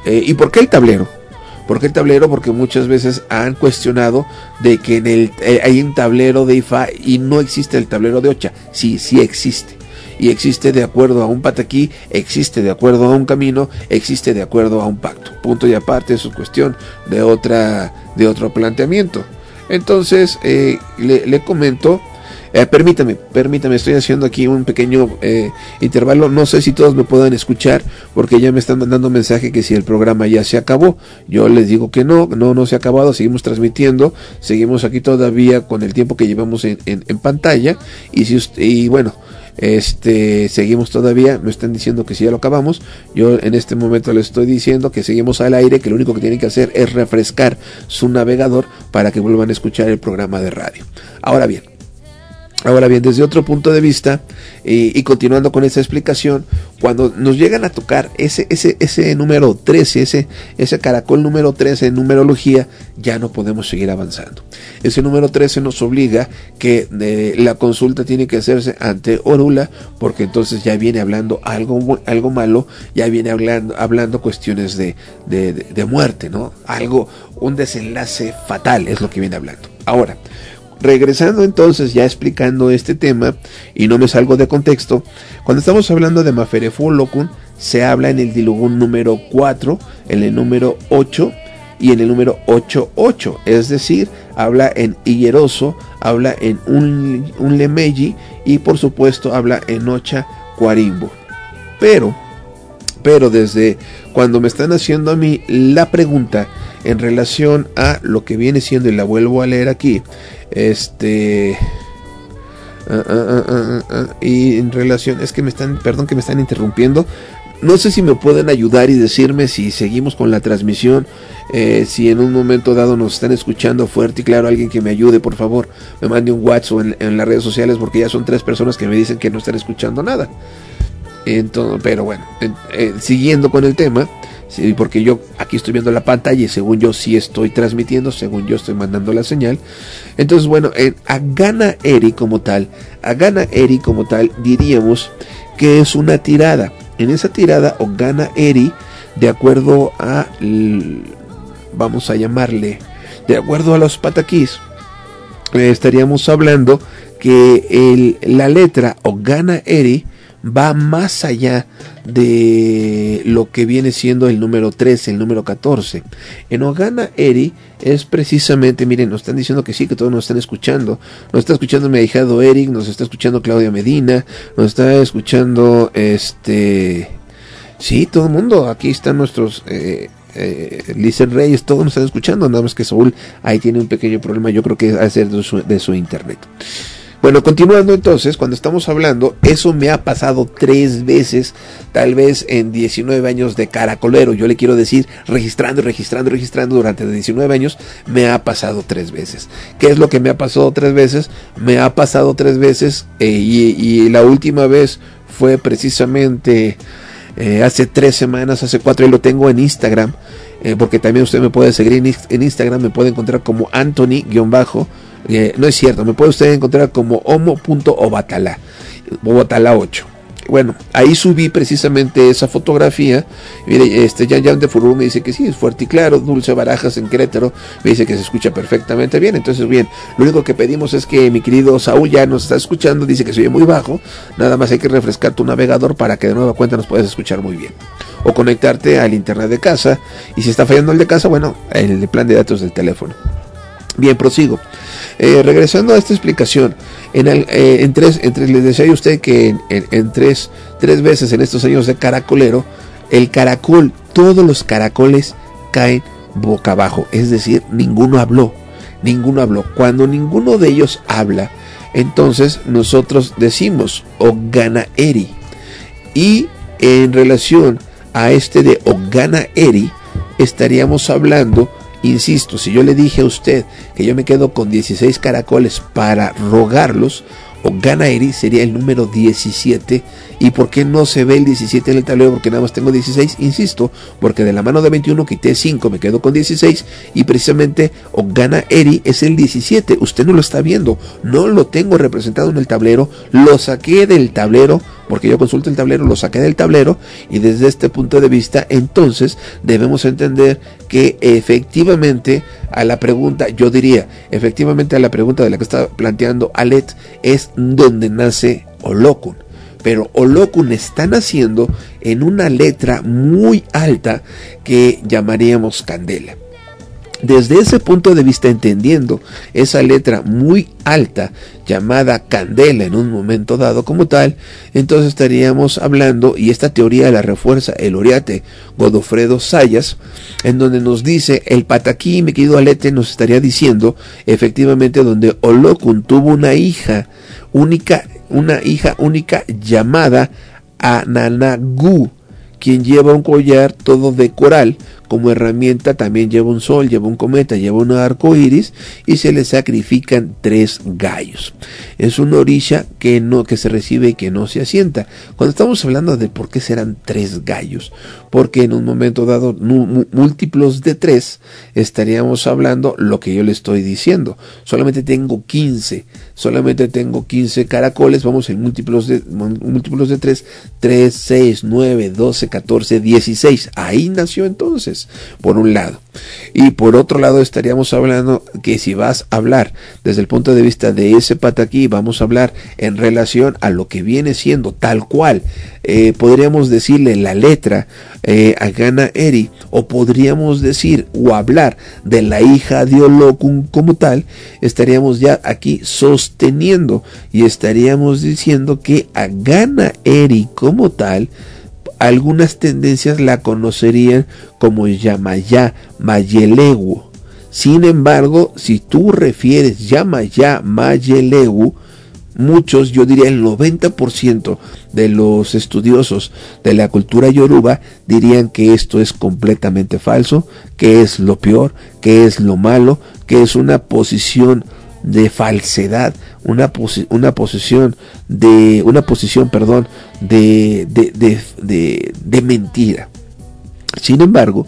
eh, ¿y por qué el tablero? ¿Por qué el tablero? Porque muchas veces han cuestionado de que en el, eh, hay un tablero de IFA y no existe el tablero de Ocha. Sí, sí existe. Y existe de acuerdo a un pataquí, existe de acuerdo a un camino, existe de acuerdo a un pacto. Punto y aparte es su cuestión de, otra, de otro planteamiento. Entonces, eh, le, le comento eh, permítame, permítame, estoy haciendo aquí un pequeño eh, intervalo. No sé si todos me puedan escuchar porque ya me están mandando mensaje que si el programa ya se acabó. Yo les digo que no, no, no se ha acabado. Seguimos transmitiendo, seguimos aquí todavía con el tiempo que llevamos en, pantalla. Y, si usted, y bueno, este seguimos todavía, me están diciendo que si ya lo acabamos. Yo en este momento les estoy diciendo que seguimos al aire, que lo único que tienen que hacer es refrescar su navegador para que vuelvan a escuchar el programa de radio. Ahora bien, Ahora bien, desde otro punto de vista, y, continuando con esta explicación, cuando nos llegan a tocar ese, ese, ese número 13, ese, ese caracol número 13 en numerología, ya no podemos seguir avanzando. Ese número 13 nos obliga que eh, la consulta tiene que hacerse ante Orula, porque entonces ya viene hablando algo, algo malo, ya viene hablando, hablando cuestiones de, de, de muerte, ¿no? Algo, un desenlace fatal es lo que viene hablando. Ahora, regresando entonces ya explicando este tema y no me salgo de contexto, cuando estamos hablando de Maferefu Locun se habla en el dilugún número 4, en el número 8 y en el número 88, es decir, habla en Higueroso, habla en un, un Lemeji y por supuesto habla en Ocha Cuarimbo. Pero, pero desde cuando me están haciendo a mí la pregunta en relación a lo que viene siendo, y la vuelvo a leer aquí, este. Uh, uh, uh, y en relación, es que me están, perdón que me están interrumpiendo. No sé si me pueden ayudar y decirme si seguimos con la transmisión, eh, si en un momento dado nos están escuchando fuerte y claro, alguien que me ayude, por favor, me mande un WhatsApp en, en las redes sociales porque ya son tres personas que me dicen que no están escuchando nada. Entonces, pero bueno, siguiendo con el tema, porque yo aquí estoy viendo la pantalla y según yo sí estoy transmitiendo, según yo estoy mandando la señal. Entonces, bueno, en Agana Eri como tal, Agana Eri como tal, diríamos que es una tirada. En esa tirada, o Gana Eri, de acuerdo a, vamos a llamarle, de acuerdo a los pataquís, eh, estaríamos hablando que el, la letra o Gana Eri va más allá de lo que viene siendo el número 13, el número 14. En Ogana Eri es precisamente, miren, nos están diciendo que sí, que todos nos están escuchando. Nos está escuchando mi ahijado Eric, nos está escuchando Claudia Medina, nos está escuchando este... Sí, todo el mundo, aquí están nuestros... Eh, eh, Reyes, todos nos están escuchando, nada más que Saúl ahí tiene un pequeño problema, yo creo que su, de su internet. Bueno, continuando entonces, cuando estamos hablando, eso me ha pasado tres veces, tal vez en 19 años de caracolero. Yo le quiero decir, registrando, registrando, registrando durante 19 años, me ha pasado tres veces. ¿Qué es lo que me ha pasado tres veces? Me ha pasado tres veces eh, y, la última vez fue precisamente eh, hace tres semanas, hace cuatro, y lo tengo en Instagram, eh, porque también usted me puede seguir en, en Instagram, me puede encontrar como Anthony-bajo. Eh, no es cierto, me puede usted encontrar como homo.obatala, obatala 8. bueno, ahí subí precisamente esa fotografía. Mire, este Jan Jan de Furú me dice que sí, es fuerte y claro. Dulce Barajas en Querétaro me dice que se escucha perfectamente bien. Entonces, bien, lo único que pedimos es que mi querido Saúl ya nos está escuchando, dice que se oye muy bajo. Nada más hay que refrescar tu navegador para que de nueva cuenta nos puedas escuchar muy bien. O conectarte al internet de casa. Y si está fallando el de casa, bueno, el plan de datos del teléfono. Bien, prosigo. Eh, regresando a esta explicación, en, eh, tres, les decía a usted que en tres, tres veces en estos años de caracolero, el caracol, todos los caracoles caen boca abajo, es decir, ninguno habló, ninguno habló. Cuando ninguno de ellos habla, entonces nosotros decimos Ogana Eri. Y en relación a este de Ogana Eri, estaríamos hablando, insisto, si yo le dije a usted que yo me quedo con 16 caracoles para rogarlos, Eri sería el número 17. ¿Y por qué no se ve el 17 en el tablero? Porque nada más tengo 16, insisto, porque de la mano de 21 quité 5, me quedo con 16 y precisamente Eri es el 17. Usted no lo está viendo, no lo tengo representado en el tablero, lo saqué del tablero porque yo consulto el tablero, lo saqué del tablero y desde este punto de vista entonces debemos entender que efectivamente a la pregunta, yo diría, efectivamente a la pregunta de la que está planteando Alet es donde nace Olokun. Pero Olokun está naciendo en una letra muy alta que llamaríamos candela. Desde ese punto de vista, entendiendo esa letra muy alta llamada candela en un momento dado como tal, entonces estaríamos hablando, y esta teoría la refuerza el Oriate Godofredo Sayas, en donde nos dice, el pataquí, mi querido Alete, nos estaría diciendo, efectivamente, donde Olokun tuvo una hija única, una hija única llamada Ananagu, quien lleva un collar todo de coral, como herramienta también lleva un sol, lleva un cometa, lleva un arco iris y se le sacrifican tres gallos. Es una orilla que no que se recibe y que no se asienta. Cuando estamos hablando de por qué serán tres gallos, porque en un momento dado múltiplos de tres estaríamos hablando lo que yo le estoy diciendo. Solamente tengo 15, solamente tengo 15 caracoles, vamos en múltiplos de múltiplos de 3, 3, 6, 9, 12, 14, 16. Ahí nació entonces, por un lado. Y por otro lado estaríamos hablando que si vas a hablar desde el punto de vista de ese pataquí, vamos a hablar en relación a lo que viene siendo tal cual, eh, podríamos decirle la letra eh, Agana Eri, o podríamos decir o hablar de la hija de Olokun como tal, estaríamos ya aquí sosteniendo y estaríamos diciendo que Agana Eri como tal, algunas tendencias la conocerían como Yamayá Mayelegu. Sin embargo, si tú refieres Yamayá Mayelegu, muchos, yo diría el 90% de los estudiosos de la cultura yoruba dirían que esto es completamente falso, que es lo peor, que es lo malo, que es una posición de falsedad, una, una posición de una posición, perdón, de, de, de, de, de mentira. Sin embargo,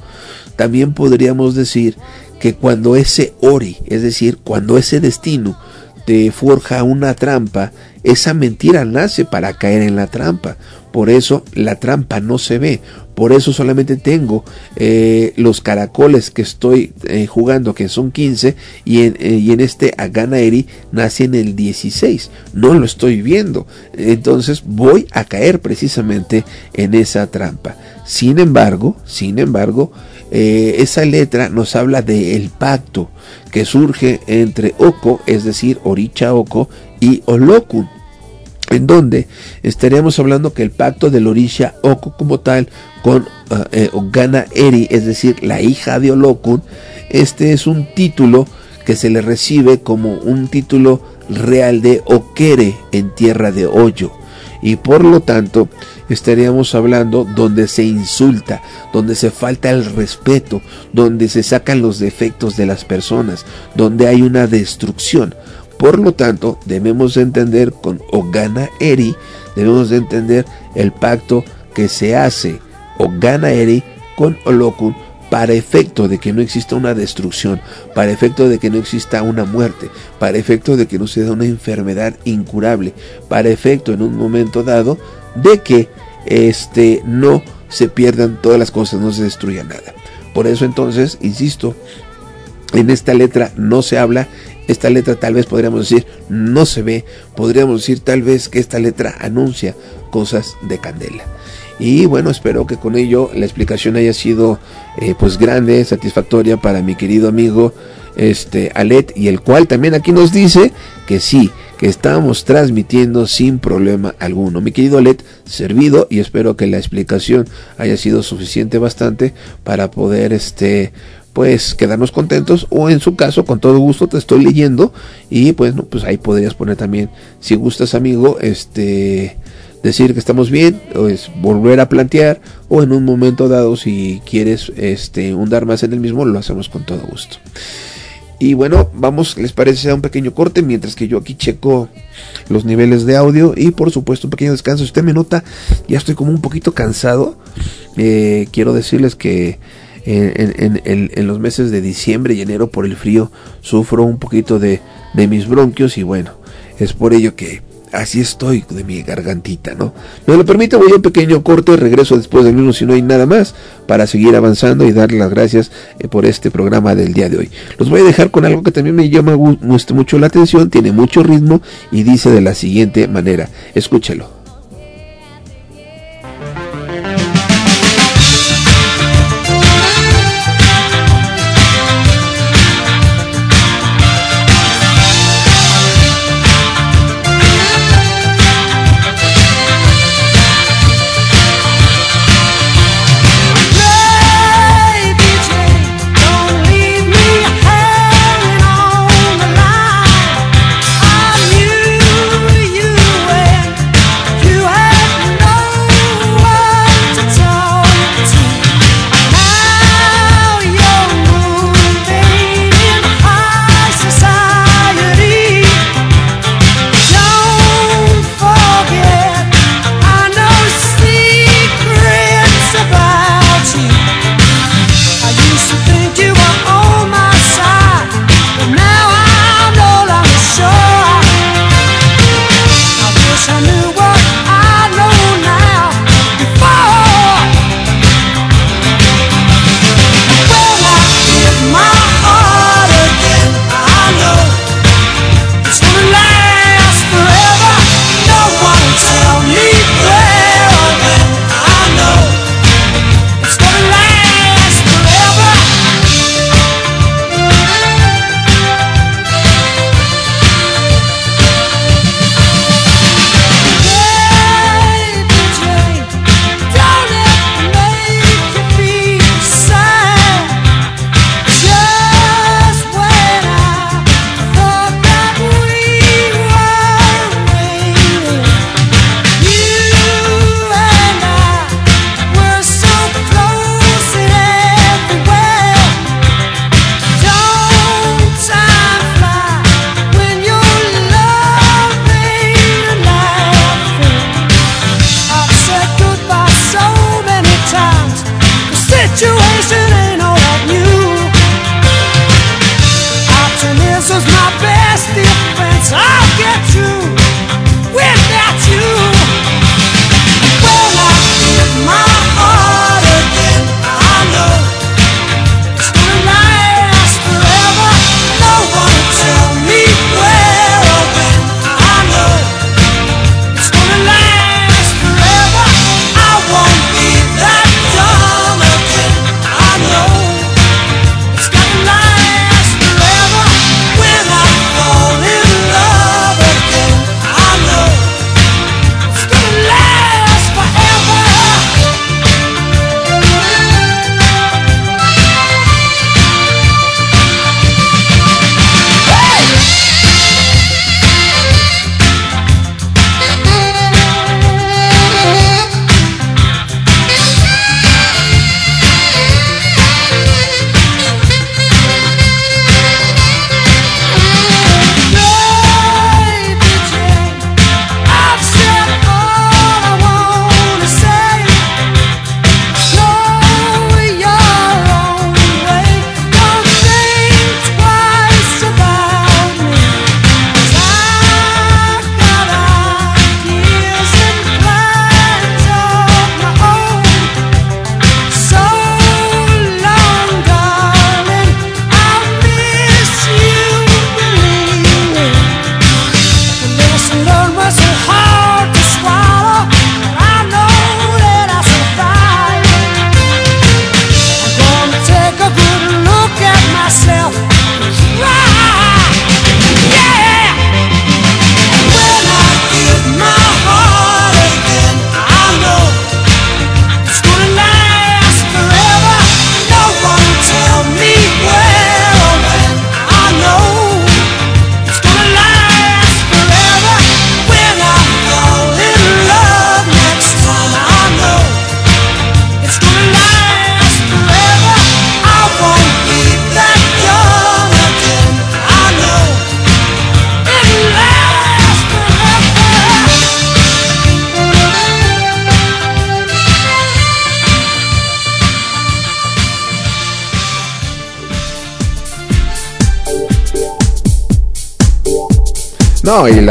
también podríamos decir que cuando ese ori, es decir, cuando ese destino te forja una trampa, esa mentira nace para caer en la trampa. Por eso la trampa no se ve. Por eso solamente tengo eh, los caracoles que estoy eh, jugando, que son 15, y en, eh, y en este nace en el 16. No lo estoy viendo. Entonces voy a caer precisamente en esa trampa. Sin embargo, sin embargo, eh, esa letra nos habla del pacto que surge entre Oko, es decir, Oricha Oko, y Olokun en donde estaríamos hablando que el pacto del Orisha Oko como tal con uh, eh, Ogana Eri, es decir, la hija de Olokun, este es un título que se le recibe como un título real de Okere en tierra de Hoyo. Y por lo tanto, estaríamos hablando donde se insulta, donde se falta el respeto, donde se sacan los defectos de las personas, donde hay una destrucción. Por lo tanto, debemos de entender con Ogana Eri, debemos de entender el pacto que se hace Ogana Eri con Olokun para efecto de que no exista una destrucción, para efecto de que no exista una muerte, para efecto de que no se una enfermedad incurable, para efecto en un momento dado de que este no se pierdan todas las cosas, no se destruya nada. Por eso entonces, insisto, en esta letra no se habla, esta letra tal vez podríamos decir no se ve, podríamos decir tal vez que esta letra anuncia cosas de candela. Y bueno, espero que con ello la explicación haya sido eh, pues grande, satisfactoria para mi querido amigo este Alet y el cual también aquí nos dice que sí, que estamos transmitiendo sin problema alguno. Mi querido Alet, servido y espero que la explicación haya sido suficiente bastante para poder este pues quedarnos contentos o en su caso con todo gusto te estoy leyendo y pues no, pues ahí podrías poner también si gustas amigo este decir que estamos bien o es volver a plantear o en un momento dado si quieres este hundar más en el mismo lo hacemos con todo gusto. Y bueno vamos les parece un pequeño corte mientras que yo aquí checo los niveles de audio y por supuesto un pequeño descanso. Si usted me nota ya estoy como un poquito cansado eh, quiero decirles que en, los meses de diciembre y enero por el frío sufro un poquito de, mis bronquios y bueno, es por ello que así estoy de mi gargantita, ¿no? Me lo permite, voy a un pequeño corte, regreso después del mismo si no hay nada más para seguir avanzando y darle las gracias eh, por este programa del día de hoy. Los voy a dejar con algo que también me llama mucho la atención, tiene mucho ritmo y dice de la siguiente manera, escúchelo.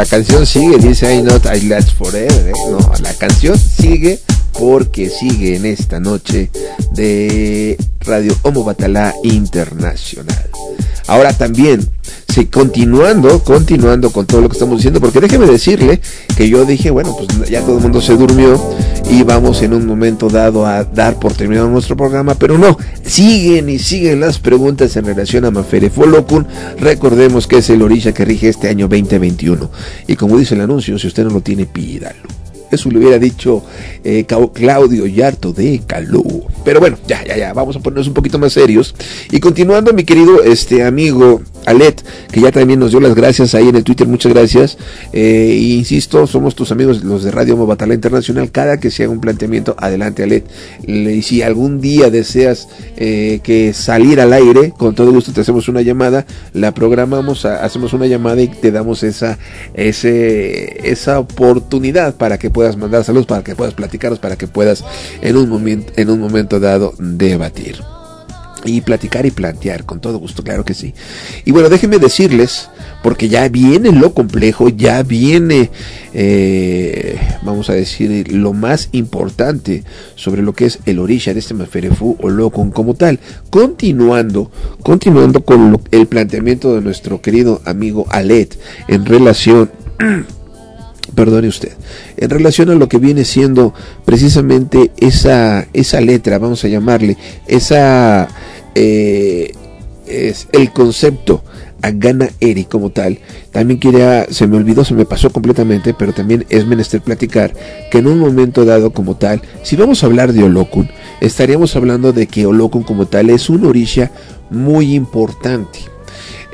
La canción sigue, dice I Not I Last Forever. ¿eh? No, la canción sigue porque sigue en esta noche de Radio Homo Batalá Internacional. Ahora también, sí, continuando, continuando con todo lo que estamos diciendo, porque déjeme decirle que yo dije, bueno, pues ya todo el mundo se durmió y vamos en un momento dado a dar por terminado nuestro programa, pero no, siguen y siguen las preguntas en relación a Mafere Folokun. Recordemos que es el orilla que rige este año 2021. Y como dice el anuncio, si usted no lo tiene, pídalo. Eso le hubiera dicho eh, Claudio Yarto de Calú. Pero bueno, ya, ya, ya, vamos a ponernos un poquito más serios. Y continuando, mi querido este amigo Alet, que ya también nos dio las gracias ahí en el Twitter, muchas gracias. Eh, insisto, somos tus amigos los de Radio Mobatala Internacional. Cada que se haga un planteamiento, adelante Alet. Le- Y si algún día deseas eh, que salir al aire, con todo gusto te hacemos una llamada, la programamos, hacemos una llamada y te damos esa, esa oportunidad para que puedas mandar saludos, para que puedas platicarnos, para que puedas en un momento, en un momento dado debatir y platicar y plantear con todo gusto, claro que sí. Y bueno, déjenme decirles, porque ya viene lo complejo, ya viene, eh, vamos a decir, lo más importante sobre lo que es el orisha de este Maferefú o Locon como tal. Continuando, continuando con lo- el planteamiento de nuestro querido amigo Alet en relación perdone usted, en relación a lo que viene siendo precisamente esa, esa letra, vamos a llamarle, esa eh, es el concepto Agana Eri como tal, también quería, se me olvidó, se me pasó completamente, pero también es menester platicar que en un momento dado como tal, si vamos a hablar de Olokun, estaríamos hablando de que Olokun como tal es un orisha muy importante.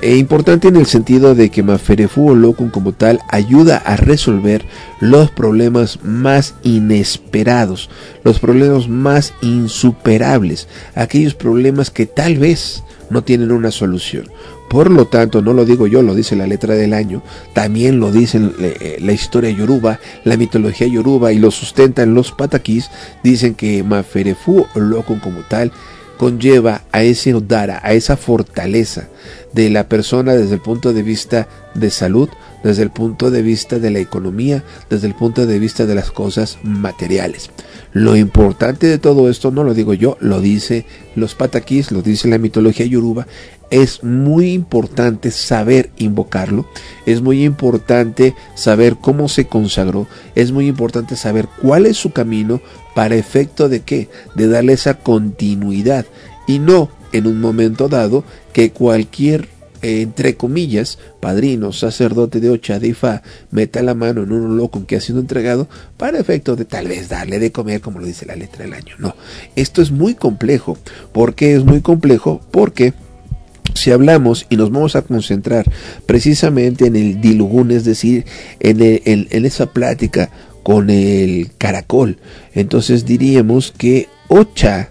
E importante en el sentido de que Maferefu o Locum como tal ayuda a resolver los problemas más inesperados, los problemas más insuperables, aquellos problemas que tal vez no tienen una solución. Por lo tanto, no lo digo yo, lo dice la letra del año, también lo dice eh, la historia yoruba, la mitología yoruba y lo sustentan los pataquís, dicen que Maferefu o Locum como tal conlleva a ese odara, a esa fortaleza de la persona desde el punto de vista de salud, desde el punto de vista de la economía, desde el punto de vista de las cosas materiales. Lo importante de todo esto no lo digo yo, lo dice los pataquís, lo dice la mitología yoruba, es muy importante saber invocarlo, es muy importante saber cómo se consagró, es muy importante saber cuál es su camino para efecto de qué, de darle esa continuidad y no en un momento dado que cualquier eh, entre comillas, padrino, sacerdote de Ocha de Ifá, meta la mano en un loco que ha sido entregado para efecto de tal vez darle de comer, como lo dice la letra del año. No, esto es muy complejo. ¿Por qué es muy complejo? Porque si hablamos y nos vamos a concentrar precisamente en el dilugún, es decir, en, en- en esa plática con el caracol, entonces diríamos que Ocha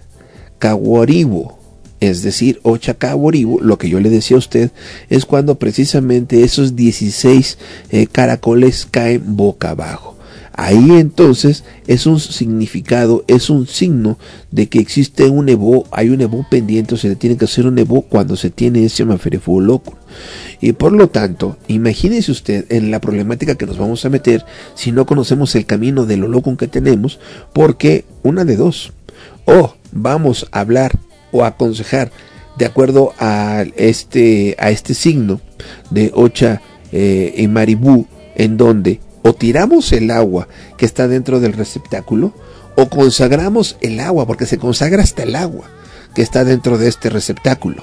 Kawaribo, es decir, Ocha Kawaribo, lo que yo le decía a usted, es cuando precisamente esos 16 eh, caracoles caen boca abajo. Ahí entonces es un significado, es un signo de que existe un Evo, hay un Evo pendiente, o se le tiene que hacer un Evo cuando se tiene ese Maferefu loco. Y por lo tanto, imagínese usted en la problemática que nos vamos a meter si no conocemos el camino de lo loco que tenemos, porque una de dos, o vamos a hablar o aconsejar de acuerdo a este, a este signo de Ocha eh, en Maribú, en donde o tiramos el agua que está dentro del receptáculo o consagramos el agua, porque se consagra hasta el agua que está dentro de este receptáculo.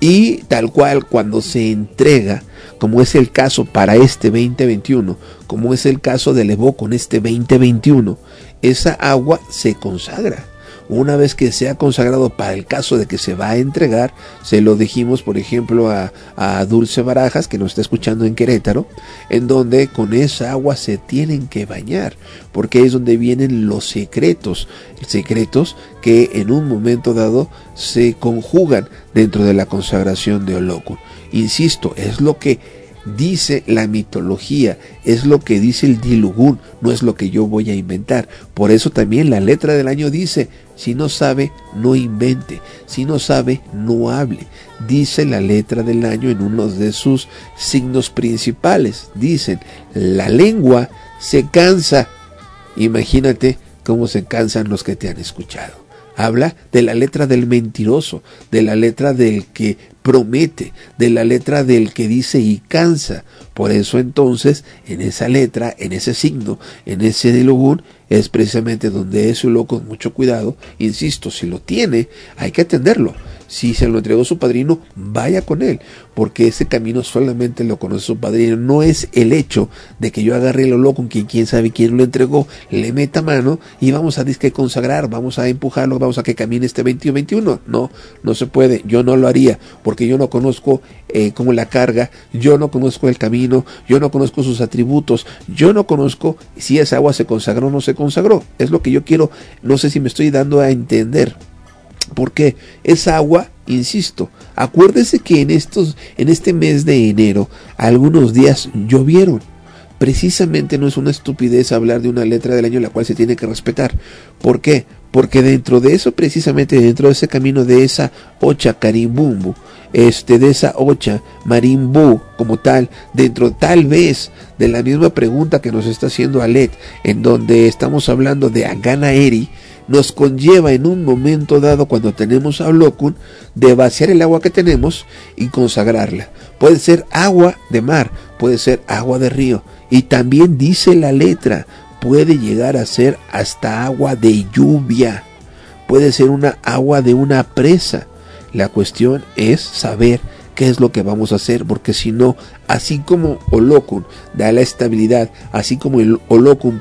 Y tal cual cuando se entrega, como es el caso para este 2021, como es el caso del Evo con este 2021, esa agua se consagra. Una vez que sea consagrado para el caso de que se va a entregar, se lo dijimos, por ejemplo, a, a Dulce Barajas, que nos está escuchando en Querétaro, en donde con esa agua se tienen que bañar, porque es donde vienen los secretos, secretos que en un momento dado se conjugan dentro de la consagración de Olokun. Insisto, es lo que dice la mitología, es lo que dice el Dilugún, no es lo que yo voy a inventar. Por eso también la letra del año dice, si no sabe, no invente, si no sabe, no hable. Dice la letra del año en uno de sus signos principales. Dicen, la lengua se cansa. Imagínate cómo se cansan los que te han escuchado. Habla de la letra del mentiroso, de la letra del que promete, de la letra del que dice y cansa. Por eso entonces, en esa letra, en ese signo, en ese dilogún, es precisamente donde eso lo con mucho cuidado, insisto, si lo tiene, hay que atenderlo. Si se lo entregó su padrino, vaya con él, porque ese camino solamente lo conoce su padrino. No es el hecho de que yo agarre el loco con quien quién sabe quién lo entregó, le meta mano y vamos a disque consagrar, vamos a empujarlo, vamos a que camine este 21-21. No, no se puede, yo no lo haría, porque yo no conozco eh, cómo la carga, yo no conozco el camino, yo no conozco sus atributos, yo no conozco si esa agua se consagró o no se consagró. Es lo que yo quiero, no sé si me estoy dando a entender. Porque esa agua, insisto, acuérdese que en estos, en este mes de enero, algunos días llovieron. Precisamente no es una estupidez hablar de una letra del año la cual se tiene que respetar. ¿Por qué? Porque dentro de eso, precisamente dentro de ese camino de esa ocha carimbumbu, este, de esa ocha marimbu como tal, dentro tal vez de la misma pregunta que nos está haciendo Alet, en donde estamos hablando de Agana Eri, nos conlleva en un momento dado cuando tenemos a Olokun de vaciar el agua que tenemos y consagrarla. Puede ser agua de mar, puede ser agua de río. Y también dice la letra, puede llegar a ser hasta agua de lluvia. Puede ser una agua de una presa. La cuestión es saber qué es lo que vamos a hacer, porque si no, así como Olokun da la estabilidad, así como el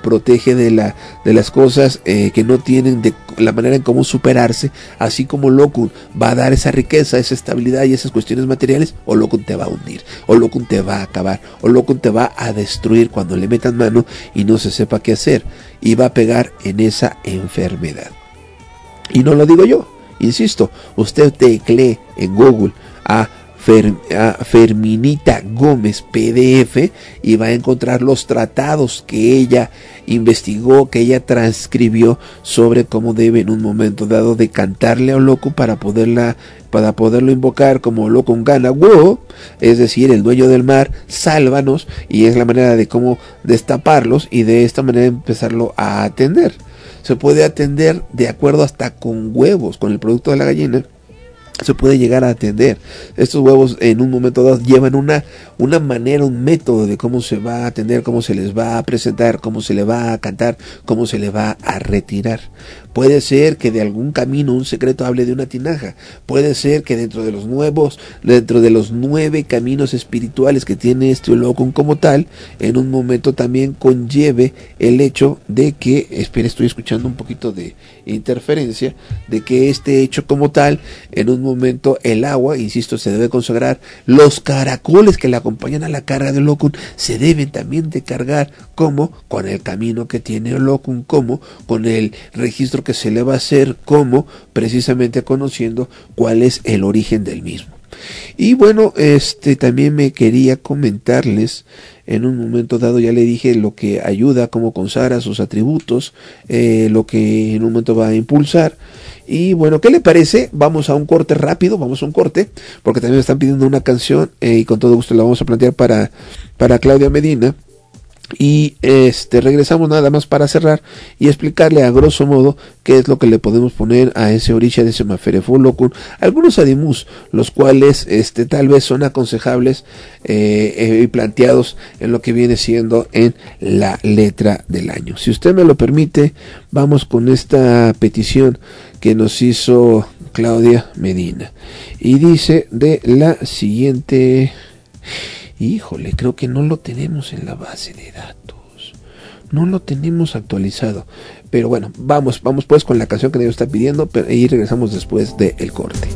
protege de, la, de las cosas eh, que no tienen de la manera en cómo superarse, así como Olokun va a dar esa riqueza, esa estabilidad y esas cuestiones materiales, Olokun te va a hundir, Olokun te va a acabar, Olokun te va a destruir cuando le metan mano y no se sepa qué hacer, y va a pegar en esa enfermedad. Y no lo digo yo, insisto, usted teclee en Google a Ferminita Gómez PDF y va a encontrar los tratados que ella investigó, que ella transcribió sobre cómo debe en un momento dado de cantarle a loco para poderla para poderlo invocar como loco un gana, es decir, el dueño del mar, sálvanos, y es la manera de cómo destaparlos y de esta manera empezarlo a atender. Se puede atender de acuerdo hasta con huevos, con el producto de la gallina, se puede llegar a atender. Estos huevos en un momento dado llevan una, una manera, un método de cómo se va a atender, cómo se les va a presentar, cómo se le va a cantar, cómo se le va a retirar. Puede ser que de algún camino un secreto hable de una tinaja. Puede ser que dentro de los nuevos, dentro de los nueve caminos espirituales que tiene este Olokun como tal, en un momento también conlleve el hecho de que, espera, estoy escuchando un poquito de interferencia, de que este hecho como tal, en un momento el agua, insisto, se debe consagrar. Los caracoles que le acompañan a la carga de Olokun se deben también de cargar como con el camino que tiene Olokun, como con el registro que se le va a hacer como precisamente conociendo cuál es el origen del mismo. Y bueno, este también me quería comentarles en un momento dado ya le dije lo que ayuda, cómo consagra sus atributos, eh, lo que en un momento va a impulsar. Y bueno, ¿qué le parece? Vamos a un corte rápido, vamos a un corte, porque también me están pidiendo una canción eh, y con todo gusto la vamos a plantear para, para Claudia Medina. Y este regresamos nada más para cerrar y explicarle a grosso modo qué es lo que le podemos poner a ese orisha de Semaferefolo con algunos adimus, los cuales este tal vez son aconsejables eh, eh, y planteados en lo que viene siendo en la letra del año. Si usted me lo permite, vamos con esta petición que nos hizo Claudia Medina. Y dice de la siguiente Híjole, creo que no lo tenemos en la base de datos. No lo tenemos actualizado. Pero bueno, vamos, vamos pues con la canción que Dios está pidiendo y regresamos después del corte.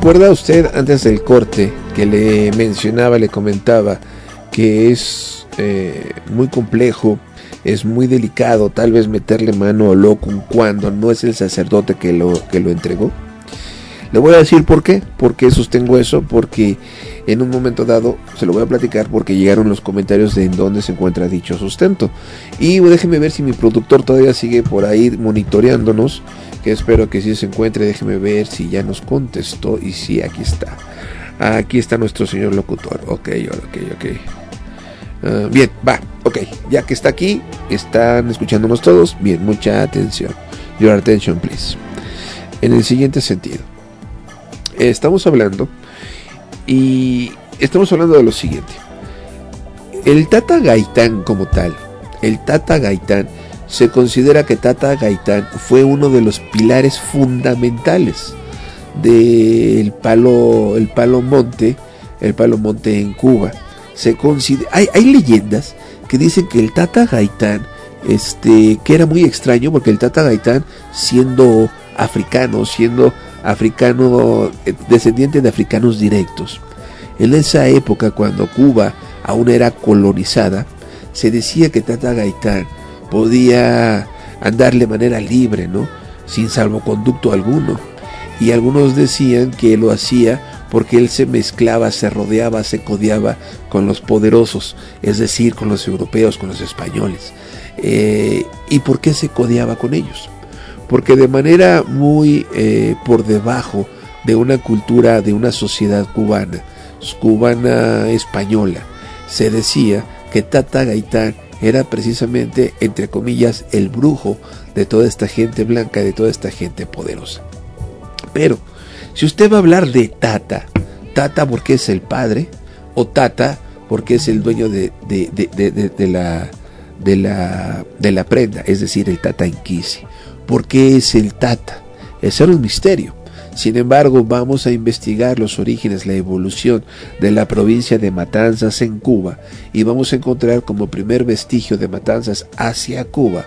¿Recuerda usted antes del corte que le mencionaba, le comentaba que es eh, muy complejo, es muy delicado tal vez meterle mano al loco cuando no es el sacerdote que lo, que lo entregó? Le voy a decir por qué, por qué sostengo eso, porque en un momento dado se lo voy a platicar porque llegaron los comentarios de en dónde se encuentra dicho sustento. Y déjeme ver si mi productor todavía sigue por ahí monitoreándonos, que espero que sí se encuentre, déjeme ver si ya nos contestó y si aquí está. Aquí está nuestro señor locutor. Ok, ok, ok. Ah, bien, va, ok. Ya que está aquí, están escuchándonos todos. Bien, mucha atención. Your attention, please. En el siguiente sentido. Estamos hablando y estamos hablando de lo siguiente. El Tata Gaitán como tal, el Tata Gaitán, se considera que Tata Gaitán fue uno de los pilares fundamentales del palo, el palo monte, el palo monte en Cuba. Se considera, hay, hay leyendas que dicen que el Tata Gaitán, este, que era muy extraño porque el Tata Gaitán, siendo africano, siendo africano, eh, descendiente de africanos directos, en esa época cuando Cuba aún era colonizada, se decía que Tata Gaitán podía andar de manera libre, ¿no? Sin salvoconducto alguno. Y algunos decían que lo hacía porque él se mezclaba, se rodeaba, se codeaba con los poderosos, es decir, con los europeos, con los españoles. Eh, ¿Y por qué se codeaba con ellos? Porque de manera muy eh, por debajo de una cultura, de una sociedad cubana, cubana española, se decía que Tata Gaitán era precisamente, entre comillas, el brujo de toda esta gente blanca, de toda esta gente poderosa. Pero, si usted va a hablar de Tata, Tata porque es el padre, o Tata porque es el dueño de, de, de, de, la, la, de la prenda, es decir, el Tata Inquisi. ¿Por qué es el Tata? Ese era un misterio. Sin embargo, vamos a investigar los orígenes, la evolución de la provincia de Matanzas en Cuba y vamos a encontrar como primer vestigio de Matanzas hacia Cuba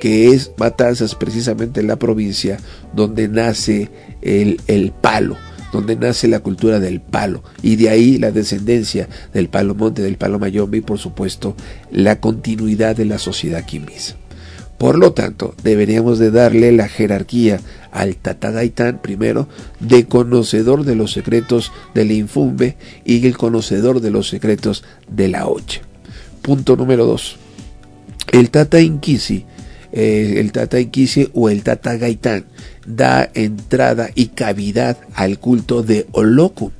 que es Matanzas, precisamente la provincia donde nace el, el palo donde nace la cultura del palo y de ahí la descendencia del palo monte, del palo mayombe y por supuesto la continuidad de la sociedad quimbisa. Por lo tanto, deberíamos de darle la jerarquía al Tatagaitán primero de conocedor de los secretos del Infumbe y el conocedor de los secretos de la Oche. Punto número dos. El Tata Inquisi, eh, el Tata Inquisi o el Tata Gaitán da entrada y cavidad al culto de Olokun.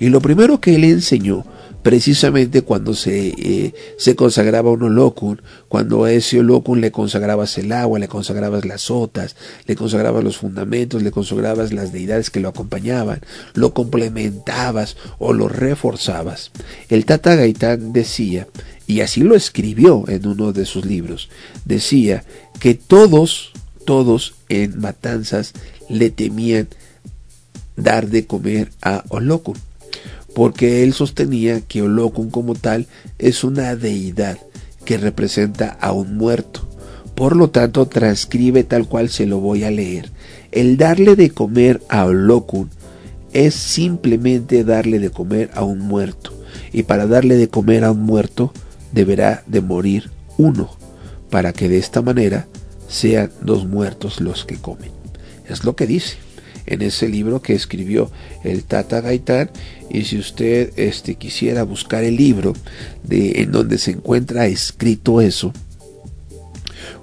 Y lo primero que él enseñó, precisamente cuando se, eh, se consagraba un Olokun, cuando a ese Olokun le consagrabas el agua, le consagrabas las sotas, le consagrabas los fundamentos, le consagrabas las deidades que lo acompañaban, lo complementabas o lo reforzabas. El Tata Gaitán decía, y así lo escribió en uno de sus libros, decía que todos, todos en Matanzas le temían dar de comer a Olokun, porque él sostenía que Olokun como tal es una deidad que representa a un muerto. Por lo tanto, transcribe tal cual se lo voy a leer. El darle de comer a Olokun es simplemente darle de comer a un muerto. Y para darle de comer a un muerto deberá de morir uno, para que de esta manera sean dos muertos los que comen. Es lo que dice en ese libro que escribió el Tata Gaitán y si usted este quisiera buscar el libro de en donde se encuentra escrito eso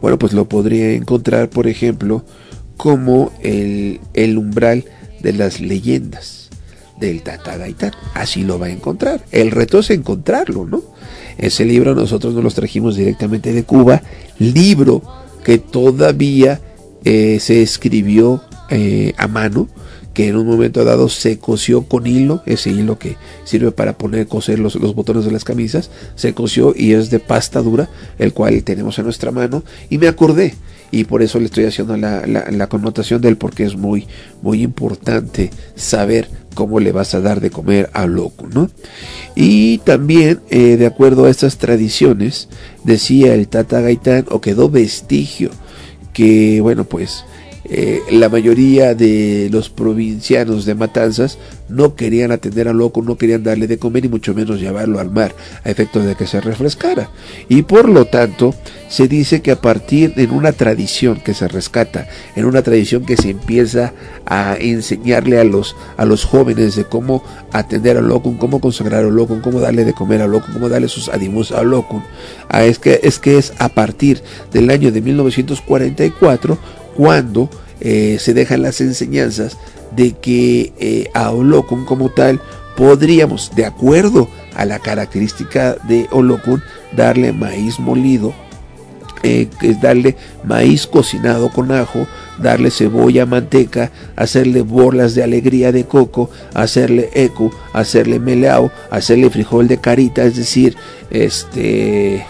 bueno pues lo podría encontrar por ejemplo como el, el umbral de las leyendas del Tata Gaitán así lo va a encontrar. El reto es encontrarlo no ese libro nosotros nos los trajimos directamente de Cuba libro que todavía eh, se escribió eh, a mano, que en un momento dado se cosió con hilo, ese hilo que sirve para poner, coser los, botones de las camisas, se cosió y es de pasta dura, el cual tenemos en nuestra mano, y me acordé, y por eso le estoy haciendo la connotación del porque es muy, muy importante saber cómo le vas a dar de comer a loco, ¿no? Y también, eh, de acuerdo a estas tradiciones, decía el Tata Gaitán, o quedó vestigio, que, bueno, pues, eh, la mayoría de los provincianos de Matanzas no querían atender al loco, no querían darle de comer y mucho menos llevarlo al mar a efecto de que se refrescara. Y por lo tanto, se dice que a partir de una tradición que se rescata, en una tradición que se empieza a enseñarle a los, a los jóvenes de cómo atender al loco, cómo consagrar al loco, cómo darle de comer al loco, cómo darle sus adimos al loco, ah, es, que, es que es a partir del año de 1944 cuando eh, se dejan las enseñanzas de que eh, a Olokun como tal podríamos, de acuerdo a la característica de Olokun, darle maíz molido, eh, darle maíz cocinado con ajo, darle cebolla, manteca, hacerle borlas de alegría de coco, hacerle eco, hacerle meleao, hacerle frijol de carita, es decir, este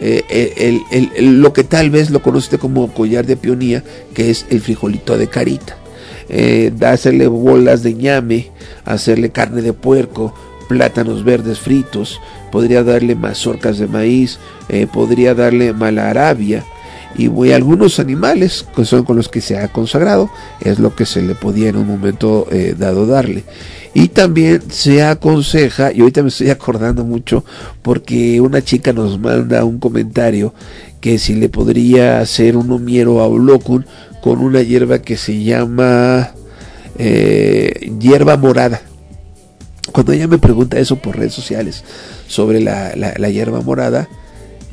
eh, el, el, lo que tal vez lo conoce como collar de peonía, que es el frijolito de carita. Eh, hacerle bolas de ñame, hacerle carne de puerco, plátanos verdes fritos, podría darle mazorcas de maíz, eh, podría darle malarabia y voy algunos animales que son con los que se ha consagrado, es lo que se le podía en un momento eh, dado darle. Y también se aconseja, y ahorita me estoy acordando mucho, porque una chica nos manda un comentario que si le podría hacer un humiero a Olokun con una hierba que se llama eh, hierba morada. Cuando ella me pregunta eso por redes sociales sobre la, la, hierba morada,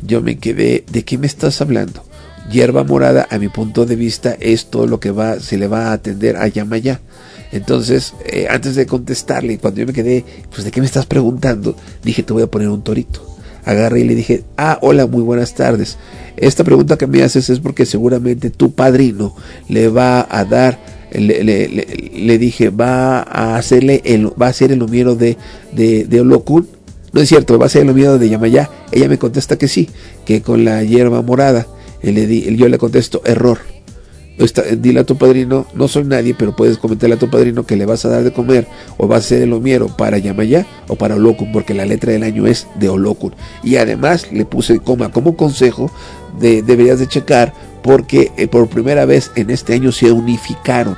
yo me quedé, ¿de qué me estás hablando? Hierba morada, a mi punto de vista, es todo lo que va, se le va a atender a Yamayá. Entonces, eh, antes de contestarle, cuando yo me quedé, pues de qué me estás preguntando, dije, te voy a poner un torito. Agarré y le dije, ah, hola, muy buenas tardes. Esta pregunta que me haces es porque seguramente tu padrino le va a dar, le, le, le, le dije, va a hacerle el, va a hacer el humiero de, de, de Olokun. No es cierto, va a ser el humiero de Yamayá. Ella me contesta que sí, que con la hierba morada. Y le di, yo le contesto, error dile a tu padrino, no soy nadie, pero puedes comentarle a tu padrino que le vas a dar de comer o va a ser el omiero para Yamayá o para Olokun, porque la letra del año es de Olokun. Y además le puse coma como consejo, de, deberías de checar porque eh, por primera vez en este año se unificaron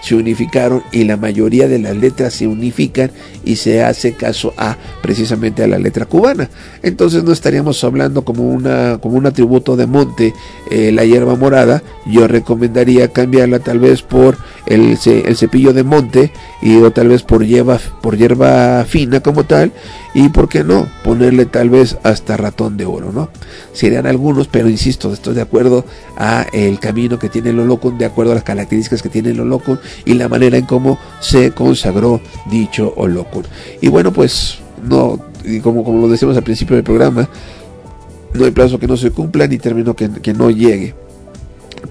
se unificaron y la mayoría de las letras se unifican y se hace caso a precisamente a la letra cubana. Entonces no estaríamos hablando como una como un atributo de monte eh, la hierba morada. Yo recomendaría cambiarla tal vez por el, el cepillo de monte y o tal vez por hierba por hierba fina como tal y por qué no ponerle tal vez hasta ratón de oro, ¿no? Serían algunos, pero insisto, estoy de acuerdo a el camino que tiene Lolocon, de acuerdo a las características que tiene Lolocon y la manera en cómo se consagró dicho Olocon. Y bueno, pues no, como, como lo decimos al principio del programa, no hay plazo que no se cumpla ni término que, que no llegue.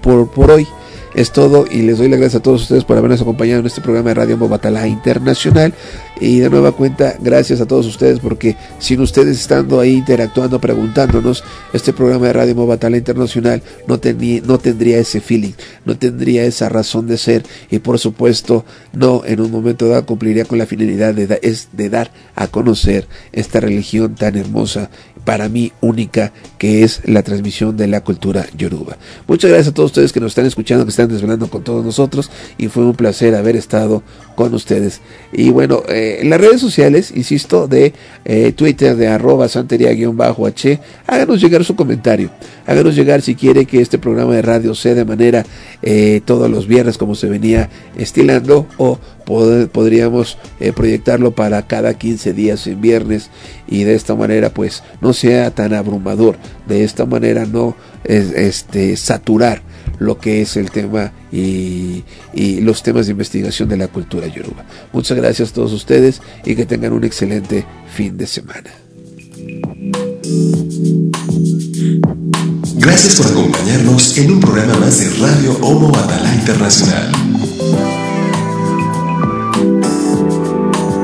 Por, por hoy es todo y les doy las gracias a todos ustedes por habernos acompañado en este programa de Radio Mobatalá Internacional. Y de nueva cuenta gracias a todos ustedes porque sin ustedes estando ahí interactuando, preguntándonos, este programa de Radio Mobatalá Internacional no, no tendría ese feeling, no tendría esa razón de ser y por supuesto no en un momento dado cumpliría con la finalidad de, es de dar a conocer esta religión tan hermosa para mí única que es la transmisión de la cultura yoruba. Muchas gracias a todos ustedes que nos están escuchando, que están desvelando con todos nosotros y fue un placer haber estado con ustedes. Y bueno, eh, en las redes sociales, insisto, de eh, Twitter de arroba santería-h, háganos llegar su comentario. Háganos llegar si quiere que este programa de radio sea de manera eh, todos los viernes como se venía estilando o pod- podríamos eh, proyectarlo para cada 15 días en viernes y de esta manera pues no sea tan abrumador. De esta manera no es- este, saturar lo que es el tema y, y los temas de investigación de la cultura yoruba. Muchas gracias a todos ustedes y que tengan un excelente fin de semana. Gracias por acompañarnos en un programa más de Radio Homo Atalá Internacional.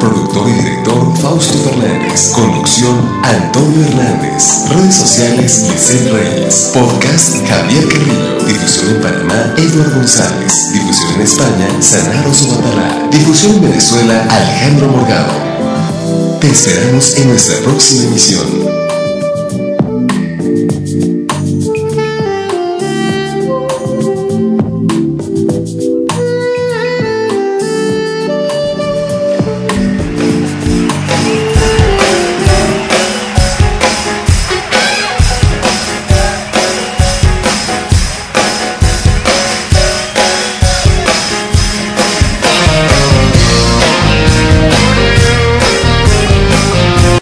Productor y director Fausto Fernández. Conducción Antonio Hernández. Redes sociales Giselle Reyes. Podcast Javier Carrillo. Difusión en Panamá Eduardo González. Difusión en España Sanaro Sobatalá. Difusión en Venezuela Alejandro Morgado. Te esperamos en nuestra próxima emisión.